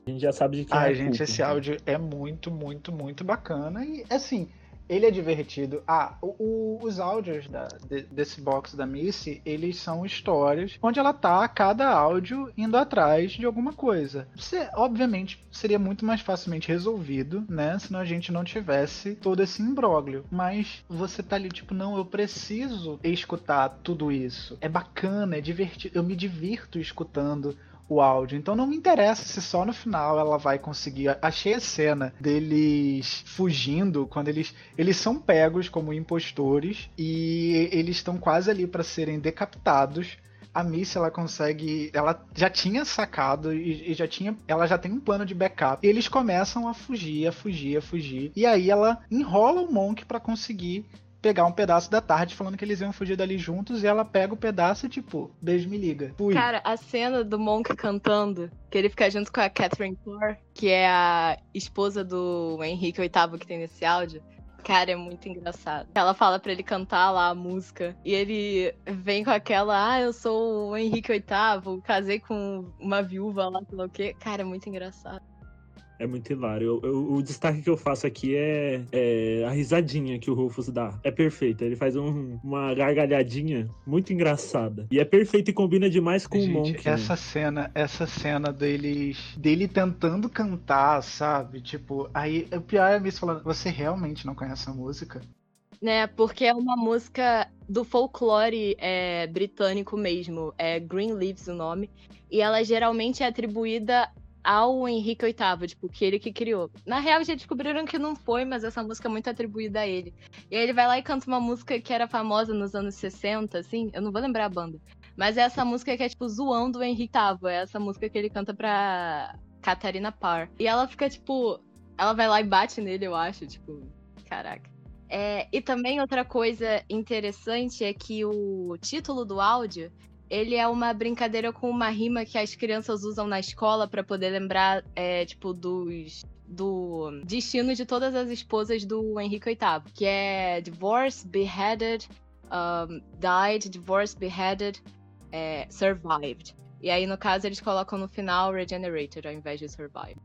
A gente já sabe de quem é
Ai,
a
gente,
culpa.
esse áudio é muito, muito, muito bacana. E assim, ele é divertido. Ah, o- o- os áudios da- de- desse box da Missy, eles são histórias onde ela tá, cada áudio, indo atrás de alguma coisa. Você, obviamente, seria muito mais facilmente resolvido, né? Se a gente não tivesse todo esse imbróglio. Mas você tá ali, tipo, não, eu preciso escutar tudo isso. É bacana, é divertido. Eu me divirto escutando o áudio. Então não me interessa se só no final ela vai conseguir. Achei a cena deles fugindo quando eles eles são pegos como impostores e eles estão quase ali para serem decapitados. A Missy ela consegue, ela já tinha sacado e, e já tinha, ela já tem um plano de backup. Eles começam a fugir, a fugir, a fugir. E aí ela enrola o Monk para conseguir pegar um pedaço da tarde falando que eles iam fugir dali juntos e ela pega o pedaço e tipo, beijo me liga. Fui.
Cara, a cena do Monk cantando, que ele fica junto com a Catherine Parr, que é a esposa do Henrique VIII que tem nesse áudio. Cara, é muito engraçado. Ela fala pra ele cantar lá a música. E ele vem com aquela, ah, eu sou o Henrique VIII, casei com uma viúva lá, sei lá o quê. Cara, é muito engraçado.
É muito hilário. Eu- eu- o destaque que eu faço aqui é, é a risadinha que o Rufus dá. É perfeita. Ele faz um- uma gargalhadinha muito engraçada. E é perfeito e combina demais com o
Gente,
Monk. né?
essa cena, essa cena deles, dele tentando cantar, sabe? Tipo, aí o pior é a Miss falando, você realmente não conhece a música?
Né, porque é uma música do folclore é, britânico mesmo. É Green Leaves o nome. E ela geralmente é atribuída ao Henrique VIII, tipo, que ele que criou. Na real, já descobriram que não foi, mas essa música é muito atribuída a ele. E aí ele vai lá e canta uma música que era famosa nos anos 60, assim, eu não vou lembrar a banda. Mas é essa música que é, tipo, zoando o Henrique VIII. É essa música que ele canta pra Catarina Parr. E ela fica, tipo, ela vai lá e bate nele, eu acho, tipo, caraca. É, e também outra coisa interessante é que o título do áudio ele é uma brincadeira com uma rima que as crianças usam na escola para poder lembrar, é, tipo, dos do destino de todas as esposas do Henrique VIII, que é divorce, beheaded, um, died, divorce, beheaded, é, survived. E aí, no caso, eles colocam no final regenerated ao invés de survive.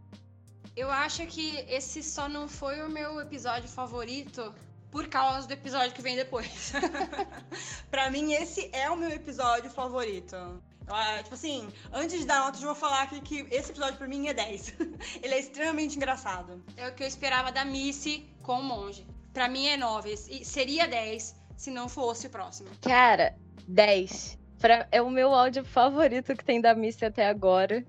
Eu acho que esse só não foi o meu episódio favorito por causa do episódio que vem depois. (laughs)
pra mim, esse é o meu episódio favorito. Ah, tipo assim, antes de dar nota, eu vou falar aqui que esse episódio pra mim é 10. (laughs) Ele é extremamente engraçado.
É o que eu esperava da Missy com o monge. Pra mim é 9. E seria 10 se não fosse o próximo.
Cara, 10. Pra- é o meu áudio favorito que tem da Missy até agora.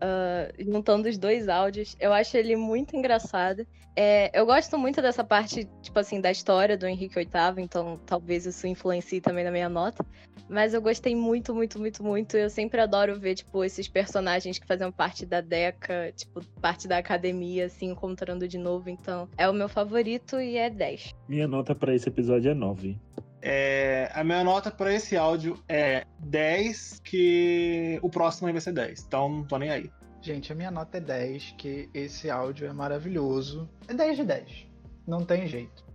Ah, juntando os dois áudios. Eu acho ele muito engraçado. É, eu gosto muito dessa parte, tipo assim, da história do Henrique VIII, então talvez isso influencie também na minha nota. Mas eu gostei muito, muito, muito, muito. Eu sempre adoro ver, tipo, esses personagens que faziam parte da Deca, tipo, parte da academia, se encontrando de novo. Então, é o meu favorito e é 10.
Minha nota pra esse episódio é 9.
É, a minha nota pra esse áudio é 10, que o próximo aí vai ser 10. Então não tô nem aí.
Gente, a minha nota é 10, que esse áudio é maravilhoso. É 10 de 10. não tem jeito.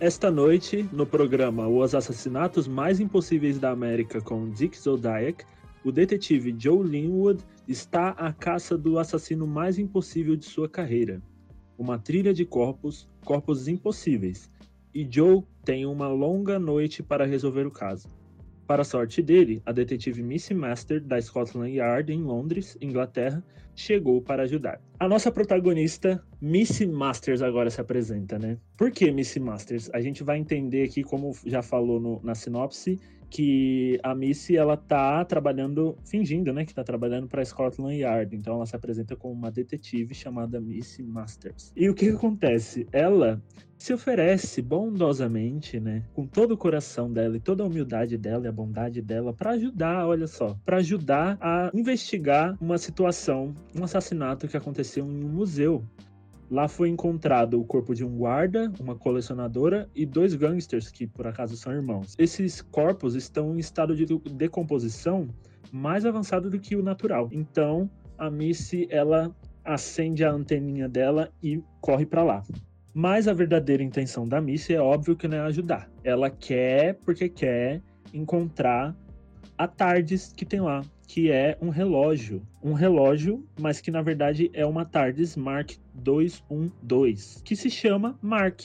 Esta noite, no programa Os Assassinatos Mais Impossíveis da América com Dick Zodiac, o detetive Joe Linwood está à caça do assassino mais impossível de sua carreira. Uma trilha de corpos, corpos impossíveis, e Joe tem uma longa noite para resolver o caso. Para sorte dele, a detetive Missy Master, da Scotland Yard, em Londres, Inglaterra, chegou para ajudar. A nossa protagonista, Missy Masters, agora se apresenta, né? Por que Missy Masters? A gente vai entender aqui, como já falou no, na sinopse, que a Missy ela tá trabalhando, fingindo, né, que tá trabalhando para Scotland Yard. Então ela se apresenta como uma detetive chamada Missy Masters. E o que, que acontece? Ela se oferece bondosamente, né, com todo o coração dela e toda a humildade dela e a bondade dela para ajudar, olha só, para ajudar a investigar uma situação, um assassinato que aconteceu em um museu Lá foi encontrado o corpo de um guarda, uma colecionadora e dois gangsters que por acaso são irmãos. Esses corpos estão em estado de decomposição mais avançado do que o natural. Então, a Missy ela acende a anteninha dela e corre para lá. Mas a verdadeira intenção da Missy é óbvio que não é ajudar. Ela quer porque quer encontrar a TARDIS que tem lá, que é um relógio. Um relógio, mas que na verdade é uma TARDIS Mark 212, que se chama Mark.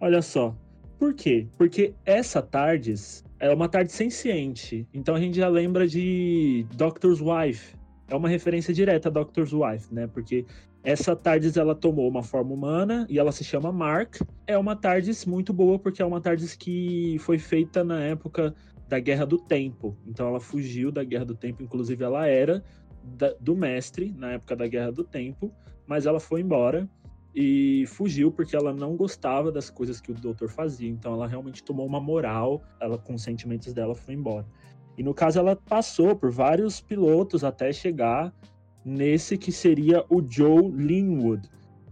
Olha só. Por quê? Porque essa TARDIS é uma TARDIS senciente. Então a gente já lembra de Doctor's Wife. É uma referência direta a Doctor's Wife, né? Porque essa TARDIS ela tomou uma forma humana e ela se chama Mark. É uma TARDIS muito boa porque é uma TARDIS que foi feita na época da Guerra do Tempo. Então ela fugiu da Guerra do Tempo, inclusive ela era da, do mestre na época da Guerra do Tempo, mas ela foi embora e fugiu porque ela não gostava das coisas que o doutor fazia. Então ela realmente tomou uma moral, ela com os sentimentos dela foi embora. E no caso ela passou por vários pilotos até chegar nesse que seria o Joe Linwood.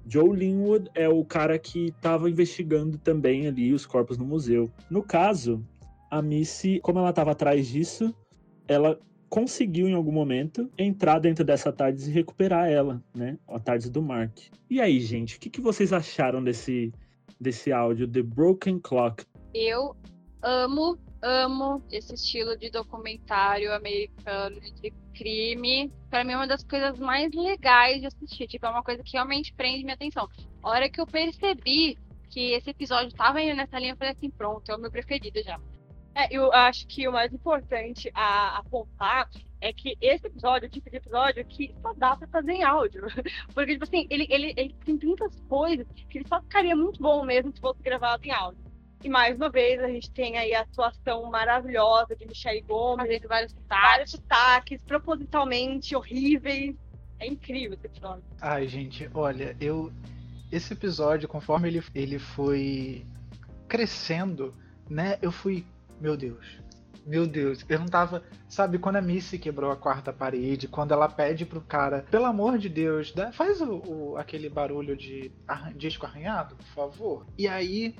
Joe Linwood é o cara que estava investigando também ali os corpos no museu. No caso, a Missy, como ela estava atrás disso, ela conseguiu em algum momento entrar dentro dessa TARDIS e recuperar ela, né? A TARDIS do Mark. E aí, gente, o que, que vocês acharam desse, desse áudio, The Broken Clock?
Eu amo, amo esse estilo de documentário americano de crime. Para mim é uma das coisas mais legais de assistir. Tipo, é uma coisa que realmente prende minha atenção. A hora que eu percebi que esse episódio tava indo nessa linha, eu falei assim, pronto, é o meu preferido já.
É, eu acho que o mais importante a apontar é que esse episódio, o tipo de episódio que só dá pra fazer em áudio. (laughs) Porque, tipo assim, ele, ele, ele tem tantas coisas que ele só ficaria muito bom mesmo se fosse gravado em áudio. E mais uma vez a gente tem aí a atuação maravilhosa de Michelle Gomes,
Fazendo vários
vários
sotaques.
destaques, propositalmente horríveis. É incrível esse episódio.
Ai, gente, olha, eu. Esse episódio, conforme ele, ele foi crescendo, né? Eu fui. Meu Deus. Meu Deus, eu não tava. Sabe, quando a Missy quebrou a quarta parede, quando ela pede pro cara, pelo amor de Deus, dá- faz o, o- aquele barulho de arran- disco arranhado, por favor. E aí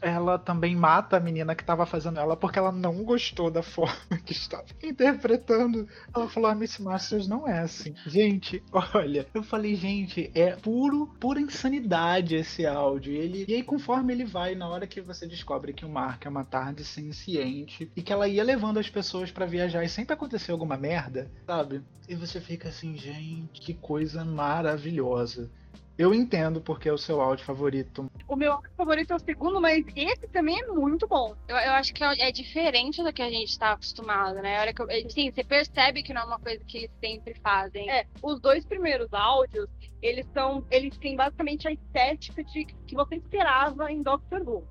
ela também mata a menina que tava fazendo ela porque ela não gostou da forma que estava (laughs) interpretando. Ela falou: a Miss Masters não é assim. Gente, (laughs) olha, eu falei, gente, é puro, pura insanidade esse áudio. Ele, e aí, conforme ele vai, na hora que você descobre que o Mark é uma tarde senciente e que ela ia levando as pessoas pra viajar e sempre aconteceu alguma merda, sabe? E você fica assim, gente, que coisa maravilhosa. Eu entendo porque é o seu áudio favorito,
O meu favorito é o segundo, mas esse também é muito bom.
Eu, eu acho que é, é diferente do que a gente tá acostumado, né? A hora que eu, é, sim, você percebe que não é uma coisa que eles sempre fazem.
É, os dois primeiros áudios, eles são, eles têm basicamente a estética de, que você esperava em Doctor Who.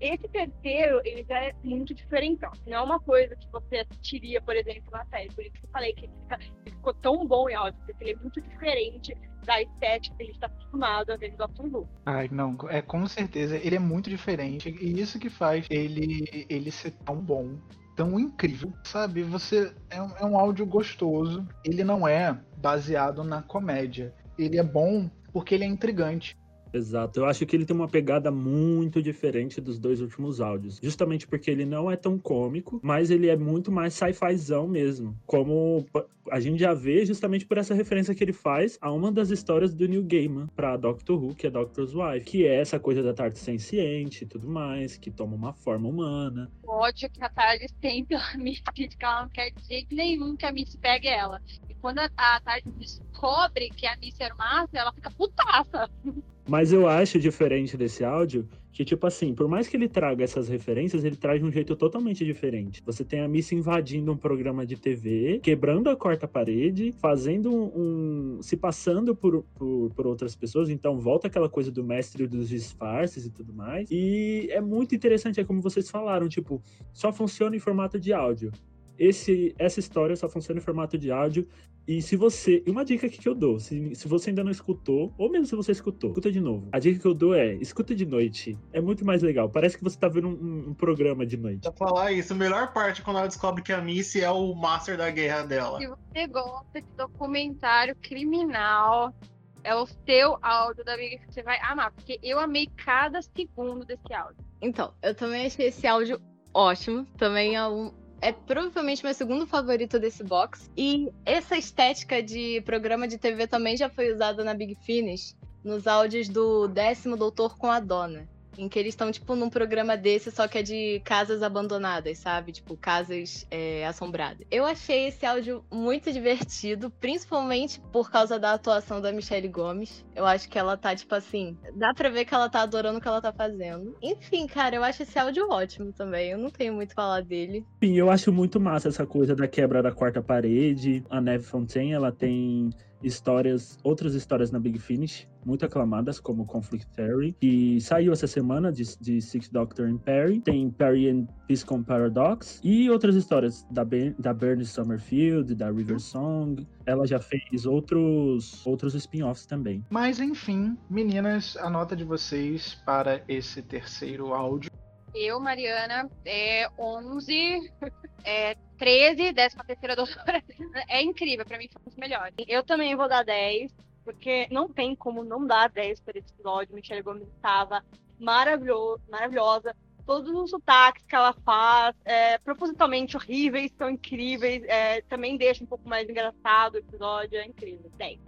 Esse terceiro, ele já é muito diferente. Não é uma coisa que você assistiria, por exemplo, na série. Por isso que eu falei que ele, fica- ele ficou tão bom em áudio, porque ele é muito diferente da estética que gente está acostumado a ver em Doctor Who.
Ai, não, é com certeza, ele é muito diferente e isso que faz ele ele ser tão bom, tão incrível, sabe? Você é um, é um áudio gostoso, ele não é baseado na comédia. Ele é bom porque ele é intrigante.
Exato. Eu acho que ele tem uma pegada muito diferente dos dois últimos áudios. Justamente porque ele não é tão cômico, mas ele é muito mais sci-fizão mesmo. Como a gente já vê justamente por essa referência que ele faz a uma das histórias do Neil Gaiman pra Doctor Who, que é Doctor's Wife. Que é essa coisa da tarde senciente e tudo mais, que toma uma forma humana.
O ódio que a Tarde tem pela (laughs) Missy, que ela não quer de jeito nenhum que a Missy pegue ela. E quando a, a Tarde descobre que a era o Master, ela fica putaça. (laughs)
Mas eu acho diferente desse áudio que, tipo assim, por mais que ele traga essas referências, ele traz de um jeito totalmente diferente. Você tem a Missy invadindo um programa de TV, quebrando a quarta parede, fazendo um. um se passando por, por, por, outras pessoas. Então volta aquela coisa do mestre dos disfarces e tudo mais. E é muito interessante, é como vocês falaram, tipo, só funciona em formato de áudio esse, essa história só funciona em formato de áudio. E se você. E uma dica aqui que eu dou: se, se você ainda não escutou, ou mesmo se você escutou, escuta de novo. A dica que eu dou é: escuta de noite. É muito mais legal. Parece que você tá vendo um, um programa de noite.
Pra falar isso, a melhor parte é quando ela descobre que a Missy é o master da guerra dela.
Se você gosta de documentário criminal, é o seu áudio da Big que você vai amar, porque eu amei cada segundo desse áudio.
Então, eu também achei esse áudio ótimo. Também é um é provavelmente meu segundo favorito desse box. E essa estética de programa de TV também já foi usada na Big Finish, nos áudios do décimo Doutor com a Dona em que eles estão, tipo, num programa desse, só que é de casas abandonadas, sabe? Tipo, casas é, assombradas. Eu achei esse áudio muito divertido, principalmente por causa da atuação da Michelle Gomes. Eu acho que ela tá, tipo assim, dá pra ver que ela tá adorando o que ela tá fazendo. Enfim, cara, eu acho esse áudio ótimo também. Eu não tenho muito a falar dele.
Sim, eu acho muito massa essa coisa da quebra da quarta parede. A Neve Fontaine, ela tem histórias, outras histórias na Big Finish, muito aclamadas, como Conflict Theory, que saiu essa semana de, de Six Doctor and Perry. Tem Perry and Piscon Paradox e outras histórias da, ben, da Bernie Summerfield, da River Song. Ela já fez outros, outros spin-offs também.
Mas enfim, meninas, a nota de vocês para esse terceiro áudio.
Eu, Mariana, é 11, (laughs) é 13, 13 terceira (laughs) doutora. É incrível, pra mim foi os melhores.
Eu também vou dar 10, porque não tem como não dar 10 para esse episódio. Michelle Gomes estava maravilhoso, maravilhosa. Todos os sotaques que ela faz, é, propositalmente horríveis, são incríveis. É, também deixa um pouco mais engraçado o episódio. É incrível. 10.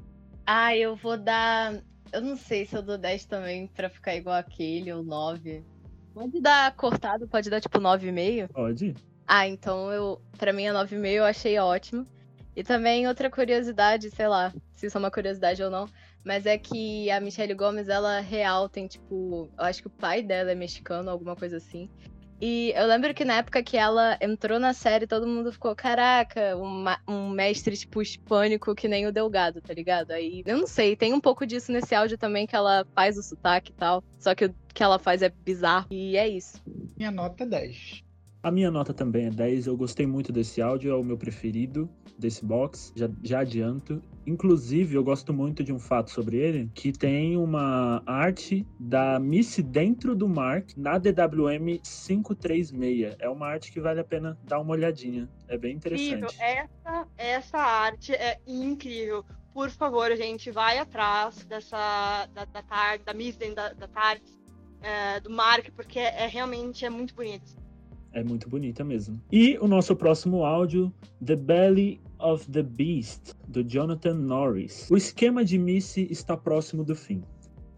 Ah, eu vou dar. Eu não sei se eu dou 10 também pra ficar igual aquele ou 9. Pode dar cortado, pode dar tipo 9,5?
Pode.
Ah, então eu, para mim a 9,5 eu achei ótimo. E também outra curiosidade, sei lá, se isso é uma curiosidade ou não, mas é que a Michelle Gomes, ela real tem tipo, eu acho que o pai dela é mexicano, alguma coisa assim. E eu lembro que na época que ela entrou na série, todo mundo ficou, caraca, um, um mestre, tipo, hispânico que nem o Delgado, tá ligado? Aí, eu não sei, tem um pouco disso nesse áudio também, que ela faz o sotaque e tal. Só que o que ela faz é bizarro. E é isso.
Minha nota é 10.
A minha nota também é 10. Eu gostei muito desse áudio, é o meu preferido desse box, já, já adianto. Inclusive, eu gosto muito de um fato sobre ele, que tem uma arte da Missy dentro do Mark na DWM 536. É uma arte que vale a pena dar uma olhadinha. É bem interessante.
Incrível. Essa, essa arte é incrível. Por favor, gente, vai atrás dessa da, da tarde, da Miss da, da tarde, é, do Mark, porque é, é realmente é muito bonito.
É muito bonita mesmo. E o nosso próximo áudio, The Belly of the Beast, do Jonathan Norris. O esquema de Missy está próximo do fim.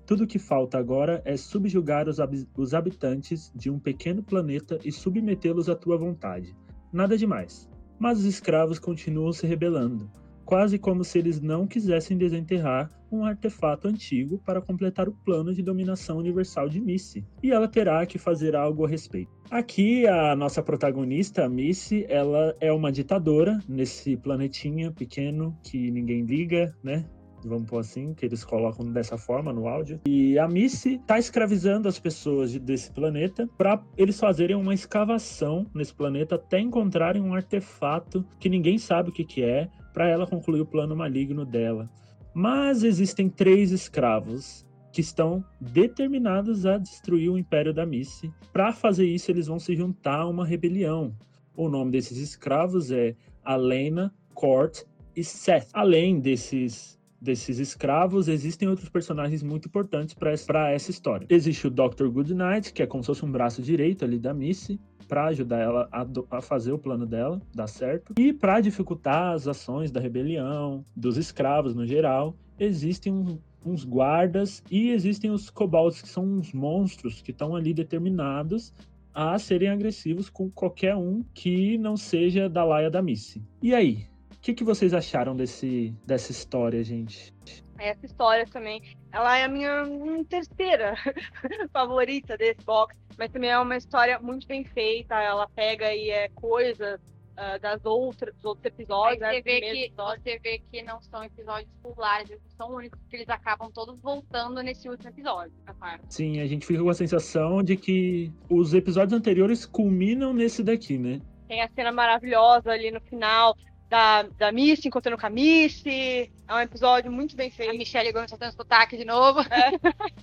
Tudo que falta agora é subjugar os, os habitantes de um pequeno planeta e submetê-los à tua vontade. Nada demais. Mas os escravos continuam se rebelando, quase como se eles não quisessem desenterrar um artefato antigo para completar o plano de dominação universal de Missy, e ela terá que fazer algo a respeito. Aqui a nossa protagonista, a Missy, ela é uma ditadora nesse planetinha pequeno que ninguém liga, né? vamos pôr assim, que eles colocam dessa forma no áudio. E a Missy tá escravizando as pessoas desse planeta para eles fazerem uma escavação nesse planeta até encontrarem um artefato que ninguém sabe o que, que é, para ela concluir o plano maligno dela. Mas existem três escravos que estão determinados a destruir o Império da Missy. Para fazer isso, eles vão se juntar a uma rebelião. O nome desses escravos é Alena, Court e Seth. Além desses desses escravos, existem outros personagens muito importantes para essa história. Existe o Dr. Goodnight, que é como se fosse um braço direito ali da Missy, para ajudar ela a, a, fazer o plano dela dar certo. E para dificultar as ações da rebelião, dos escravos no geral, existem um, uns guardas e existem os kobolds, que são uns monstros que estão ali determinados a serem agressivos com qualquer um que não seja da laia da Missy. E aí, o que, que vocês acharam desse, dessa história, gente?
Essa história também, ela é a minha terceira (laughs) favorita desse box, mas também é uma história muito bem feita. Ela pega e é coisa uh, das outras, dos outros episódios.
Aí
né,
você, vê que, você vê que não são episódios populares, eles são únicos, porque eles acabam todos voltando nesse último episódio. Claro.
Sim, a gente fica com a sensação de que os episódios anteriores culminam nesse daqui, né?
Tem a cena maravilhosa ali no final, da, da Missy encontrando com a Missy. É um episódio muito bem feito.
A Michelle Gomes soltando sotaque de novo.
É.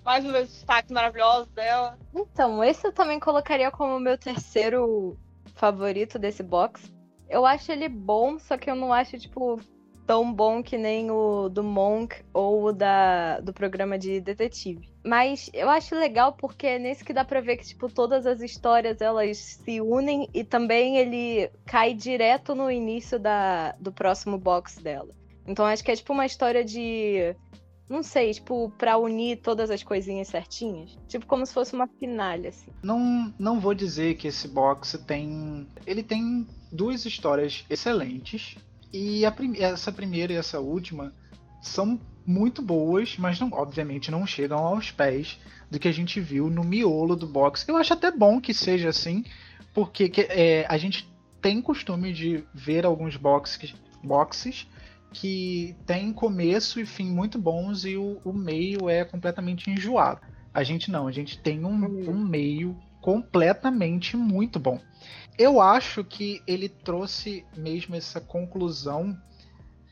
Mais um dos sotaques maravilhosos dela.
Então, esse eu também colocaria como meu terceiro favorito desse box. Eu acho ele bom, só que eu não acho, tipo, tão bom que nem o do Monk ou o da, do programa de detetive. Mas eu acho legal porque é nesse que dá pra ver que, tipo, todas as histórias elas se unem e também ele cai direto no início da, do próximo box dela. Então acho que é tipo uma história de. Não sei, tipo, pra unir todas as coisinhas certinhas. Tipo, como se fosse uma finale, assim.
Não, não vou dizer que esse box tem. Ele tem duas histórias excelentes. E prim essa primeira e essa última são muito boas, mas não, obviamente não chegam aos pés do que a gente viu no miolo do box. Eu acho até bom que seja assim, porque que, é, a gente tem costume de ver alguns boxes, boxes que tem começo e fim muito bons e o, o meio é completamente enjoado. A gente não, a gente tem um, um meio completamente muito bom. Eu acho que ele trouxe mesmo essa conclusão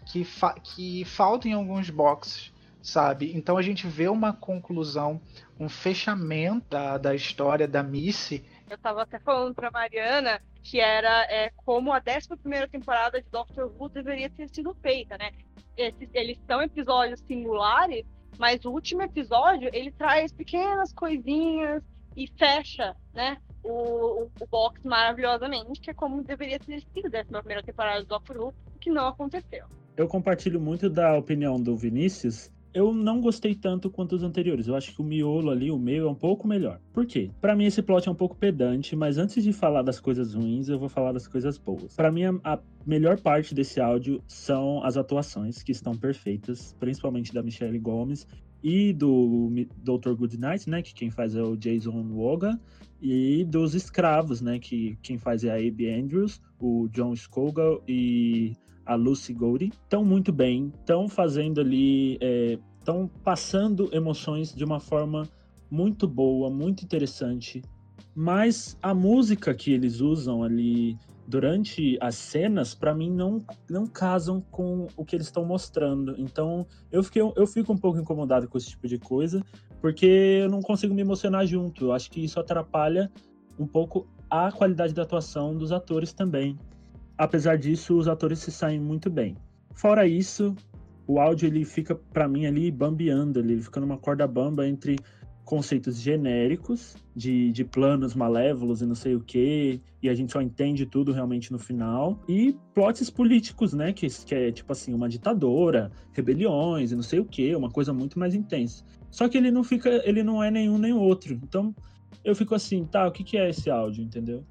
que, fa que em alguns boxes, sabe? Então a gente vê uma conclusão, um fechamento da, da história da Missy.
Eu tava até falando pra Mariana que era é, como a 11 temporada de Doctor Who deveria ter sido feita, né? Eles são episódios singulares, mas o último episódio ele traz pequenas coisinhas e fecha, né? O, o, box maravilhosamente, que é como deveria ter sido dessa primeira temporada do Doctor Who, que não aconteceu.
Eu compartilho muito da opinião do Vinícius. Eu não gostei tanto quanto os anteriores. Eu acho que o miolo ali, o meio, é um pouco melhor. Por quê? Para mim esse plot é um pouco pedante, mas antes de falar das coisas ruins, eu vou falar das coisas boas. Para mim a melhor parte desse áudio são as atuações, que estão perfeitas, principalmente da Michelle Gomes e do Dr. Goodnight, né, que quem faz é o Jason Woga, e dos escravos, né, que quem faz é a Abby Andrews, o John Scogel e a Lucy Goldie. Estão muito bem, estão fazendo ali, estão é, passando emoções de uma forma muito boa, muito interessante. Mas a música que eles usam ali durante as cenas, para mim, não, não casam com o que eles estão mostrando. Então, eu, fiquei, eu fico um pouco incomodado com esse tipo de coisa, porque eu não consigo me emocionar junto. Eu acho que isso atrapalha um pouco a qualidade da atuação dos atores também. Apesar disso, os atores se saem muito bem. Fora isso, o áudio ele fica para mim ali bambeando, ele fica numa corda bamba entre conceitos genéricos de, de planos malévolos e não sei o que, e a gente só entende tudo realmente no final, e plots políticos, né, que, que é tipo assim, uma ditadora, rebeliões e não sei o que, uma coisa muito mais intensa. Só que ele não fica, ele não é nenhum nem outro. Então eu fico assim, tá, o que, que é esse áudio, entendeu?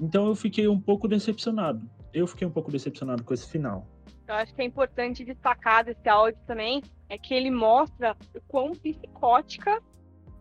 Então eu fiquei um pouco decepcionado. Eu fiquei um pouco decepcionado com esse final.
Eu acho que é importante destacar desse áudio também é que ele mostra o quão psicótica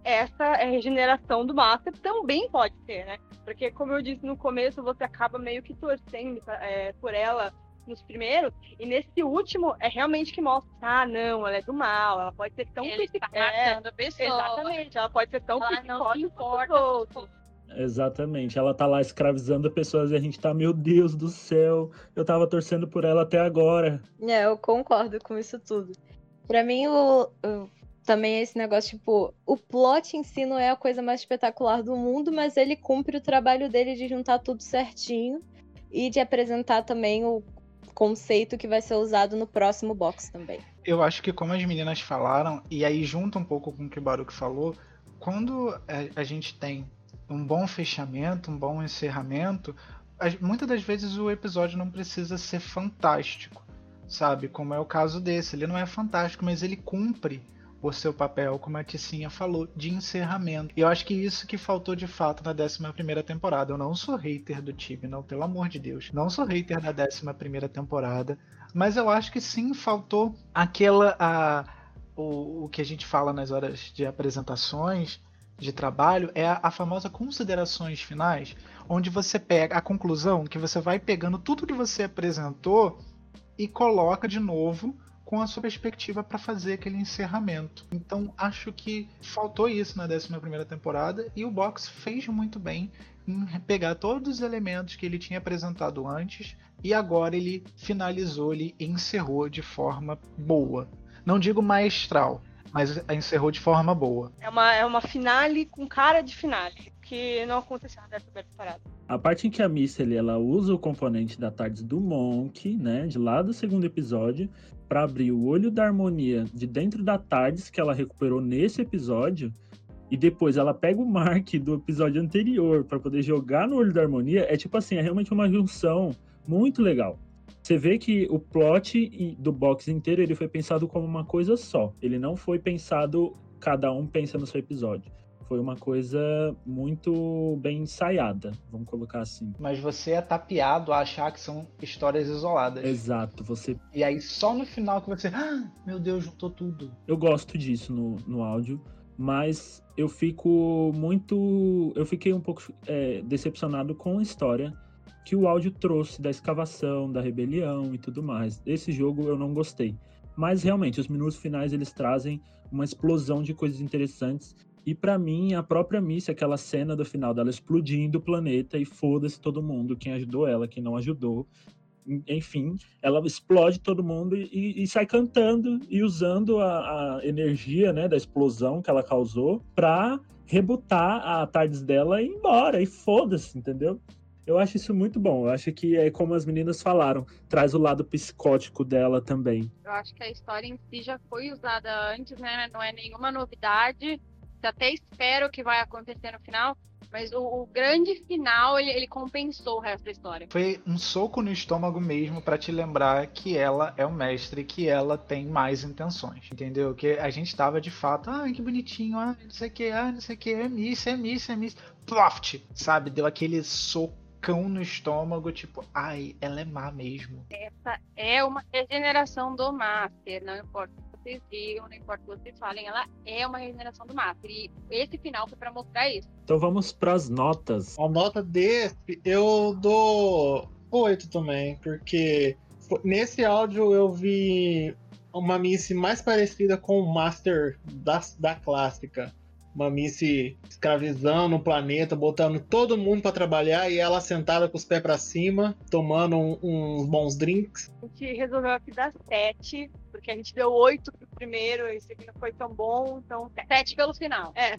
essa regeneração do Master também pode ser, né? Porque, como eu disse no começo, você acaba meio que torcendo é, por ela nos primeiros, e nesse último é realmente que mostra, ah, não, ela é do mal, ela pode ser tão
Ele está é, pessoa.
Exatamente, ela pode ser tão
ela não se importa.
Exatamente, ela tá lá escravizando pessoas e a gente tá, meu Deus do céu, eu tava torcendo por ela até agora.
É, eu concordo com isso tudo. Para mim, o, o também é esse negócio, tipo, o plot em si não é a coisa mais espetacular do mundo, mas ele cumpre o trabalho dele de juntar tudo certinho e de apresentar também o, conceito que vai ser usado no próximo box também.
Eu acho que como as meninas falaram, e aí junta um pouco com o que o Baruch falou, quando a, a gente tem um bom fechamento, um bom encerramento, muitas das vezes o episódio não precisa ser fantástico, sabe? Como é o caso desse. Ele não é fantástico, mas ele cumpre o seu papel, como a Ticinha falou, de encerramento. E eu acho que isso que faltou de fato na 11 temporada. Eu não sou hater do time, não, pelo amor de Deus. Não sou hater da 11 temporada. Mas eu acho que sim faltou aquela. A, o, o que a gente fala nas horas de apresentações de trabalho é a, a famosa considerações finais, onde você pega a conclusão, que você vai pegando tudo que você apresentou e coloca de novo com a sua perspectiva para fazer aquele encerramento. Então acho que faltou isso na 11 temporada e o Box fez muito bem em pegar todos os elementos que ele tinha apresentado antes e agora ele finalizou, ele encerrou de forma boa. Não digo maestral, mas encerrou de forma boa.
É uma, é uma finale com cara de finale, que não aconteceu na décima temporada.
A parte em que a Missile ela usa o componente da Tardes do Monk, né, de lá do segundo episódio, para abrir o olho da harmonia de dentro da Tardes que ela recuperou nesse episódio, e depois ela pega o Mark do episódio anterior para poder jogar no olho da harmonia, é tipo assim, é realmente uma junção muito legal. Você vê que o plot do box inteiro ele foi pensado como uma coisa só. Ele não foi pensado cada um pensa no seu episódio. Foi uma coisa muito bem ensaiada, vamos colocar assim.
Mas você é tapeado a achar que são histórias isoladas.
Exato, você.
E aí só no final que você. Ah, meu Deus, juntou tudo.
Eu gosto disso no, no áudio, mas eu fico muito. Eu fiquei um pouco é, decepcionado com a história que o áudio trouxe da escavação, da rebelião e tudo mais. Esse jogo eu não gostei. Mas realmente, os minutos finais eles trazem uma explosão de coisas interessantes. E pra mim, a própria Missy, aquela cena do final dela explodindo o planeta e foda-se todo mundo, quem ajudou ela, quem não ajudou. Enfim, ela explode todo mundo e, e sai cantando e usando a, a energia né, da explosão que ela causou pra rebutar a tardes dela e ir embora. E foda-se, entendeu? Eu acho isso muito bom. Eu acho que é como as meninas falaram, traz o lado psicótico dela também.
Eu acho que a história em si já foi usada antes, né? Não é nenhuma novidade. Até espero que vai acontecer no final. Mas o, o grande final, ele, ele compensou o resto da história.
Foi um soco no estômago mesmo pra te lembrar que ela é o mestre, que ela tem mais intenções, entendeu? Que a gente tava de fato, ah, que bonitinho, ah, não sei o que, ah, não sei o que, é Miss, é Miss, é Miss. Ploft, sabe? Deu aquele socão no estômago, tipo, ai, ela é má mesmo.
Essa é uma regeneração do Master. Não importa o que vocês digam, não importa o que vocês falem, ela é uma regeneração do Master. E esse final foi pra mostrar isso.
Então vamos pras notas.
A nota desse, eu dou 8 também, porque nesse áudio eu vi uma Missy mais parecida com o Master da, da clássica. Uma Missy escravizando o planeta, botando todo mundo pra trabalhar e ela sentada com os pés pra cima, tomando um- uns bons drinks.
A gente resolveu aqui dar sete, porque a gente deu oito pro primeiro, esse aqui não foi tão bom, então sete.
Sete pelo final.
É,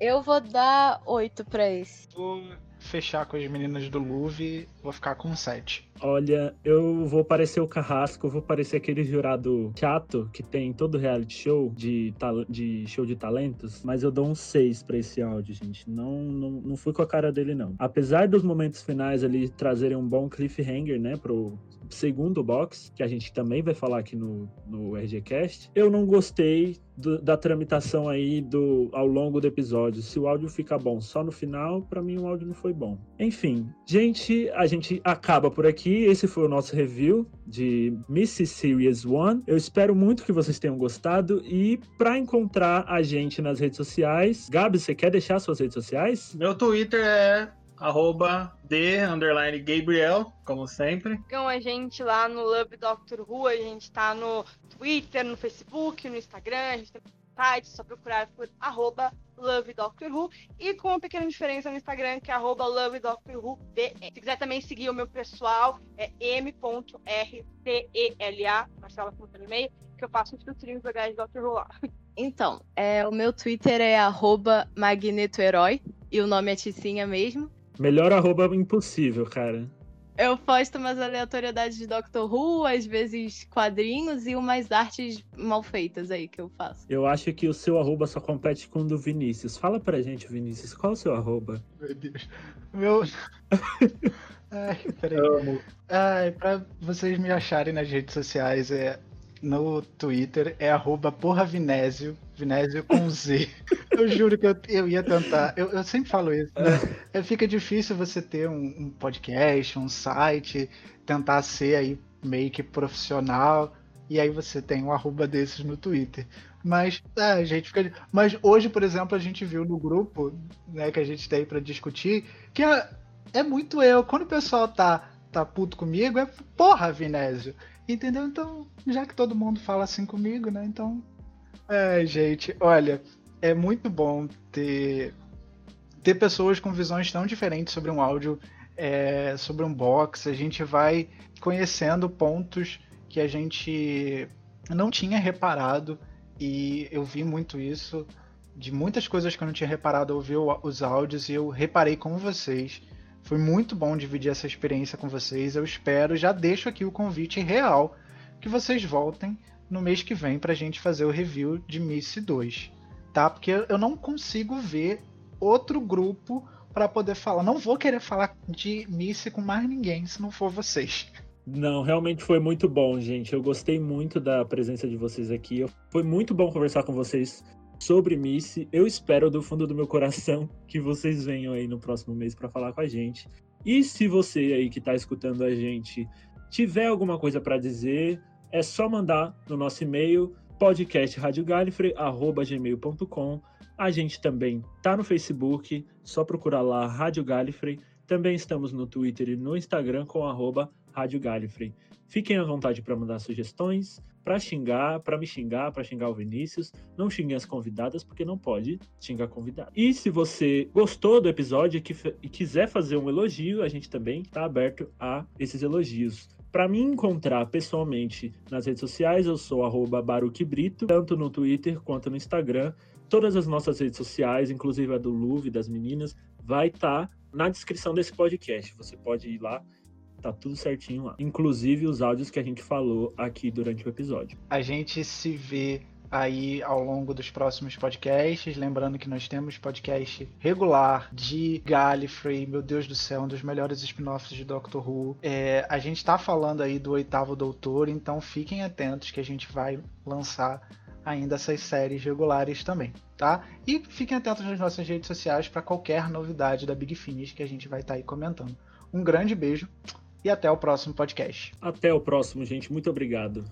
Eu vou dar oito pra esse.
Vou fechar com as meninas do Louvre, vou ficar com 7.
Olha, eu vou parecer o carrasco, vou parecer aquele jurado chato que tem em todo reality show de, de show de talentos, mas eu dou um 6 pra esse áudio, gente. Não, não, não fui com a cara dele, não. Apesar dos momentos finais ali trazerem um bom cliffhanger, né, pro segundo box, que a gente também vai falar aqui no, no RGCast, eu não gostei do- da tramitação aí do, ao longo do episódio. Se o áudio fica bom só no final, pra mim o áudio não foi bom. Enfim, gente, a gente acaba por aqui. Esse foi o nosso review de Missy Series 1. Eu espero muito que vocês tenham gostado e pra encontrar a gente nas redes sociais, Gabi, você quer deixar suas redes sociais?
Meu Twitter é arroba D underline Gabriel, como sempre.
sigam a gente lá no Love Doctor Who, a gente tá no Twitter, no Facebook, no Instagram, a gente tem site, só procurar por arroba Love Doctor Who e com uma pequena diferença no Instagram, que é arroba Love Doctor Who DE. Se quiser também seguir o meu pessoal, é m.rcela, Marcela com no e-mail, que eu faço uns filtrinhos legais de Doctor Who lá.
Então, é, o meu Twitter é arroba magnetoherói e o nome é Ticinha mesmo.
Melhor arroba impossível, cara.
Eu posto umas aleatoriedades de Doctor Who, às vezes quadrinhos e umas artes mal feitas aí que eu faço.
Eu acho que o seu arroba só compete com o do Vinícius. Fala pra gente, Vinícius, qual é o seu arroba?
Meu Deus. Meu. (laughs) Ai, peraí.
Amo.
Ai, pra vocês me acharem nas redes sociais, é no Twitter é arroba porra Vinésio, Vinésio com Z. (laughs) Eu juro que eu, eu ia tentar, eu, eu sempre falo isso, né? É, Fica difícil você ter um, um podcast, um site, tentar ser aí meio que profissional, e aí você tem um arroba desses no Twitter. Mas, é, a gente fica. Mas hoje, por exemplo, a gente viu no grupo, né, que a gente tem pra discutir, que é, é muito eu. Quando o pessoal tá, tá puto comigo, é porra, Vinésio. Entendeu? Então, já que todo mundo fala assim comigo, né? Então. É, gente, olha, é muito bom ter, ter pessoas com visões tão diferentes sobre um áudio, é, sobre um box. A gente vai conhecendo pontos que a gente não tinha reparado e eu vi muito isso. De muitas coisas que eu não tinha reparado, eu ouvi o- os áudios e eu reparei com vocês. Foi muito bom dividir essa experiência com vocês. Eu espero, já deixo aqui o convite real que vocês voltem no mês que vem pra gente fazer o review de Missy 2, tá? Porque eu não consigo ver outro grupo pra poder falar. Não vou querer falar de Missy com mais ninguém se não for vocês.
Não, realmente foi muito bom, gente. Eu gostei muito da presença de vocês aqui. Foi muito bom conversar com vocês sobre Missy. Eu espero do fundo do meu coração (laughs) que vocês venham aí no próximo mês para falar com a gente. E se você aí que tá escutando a gente tiver alguma coisa para dizer, é só mandar no nosso e-mail podcastradiogallifrey@gmail.com. A gente também tá no Facebook, só procurar lá Rádio Gallifrey. Também estamos no Twitter e no Instagram com arroba Rádio Gallifrey. Fiquem à vontade para mandar sugestões, para xingar, para me xingar, para xingar o Vinícius. Não xinguem as convidadas, porque não pode xingar convidado. E se você gostou do episódio e quiser fazer um elogio, a gente também está aberto a esses elogios. Para me encontrar pessoalmente nas redes sociais, eu sou arroba Baruque Brito, tanto no Twitter quanto no Instagram. Todas as nossas redes sociais, inclusive a do Luve, das meninas, vai estar na descrição desse podcast. Você pode ir lá, tá tudo certinho lá. Inclusive os áudios que a gente falou aqui durante o episódio.
A gente se vê aí ao longo dos próximos podcasts. Lembrando que nós temos podcast regular de Gallifrey, meu Deus do céu, um dos melhores spin-offs de Doctor Who. É, a gente tá falando aí do oitavo doutor, então fiquem atentos que a gente vai lançar ainda essas séries regulares também, tá? E fiquem atentos nas nossas redes sociais para qualquer novidade da Big Finish que a gente vai estar aí comentando. Um grande beijo e até o próximo podcast.
Até o próximo, gente. Muito obrigado.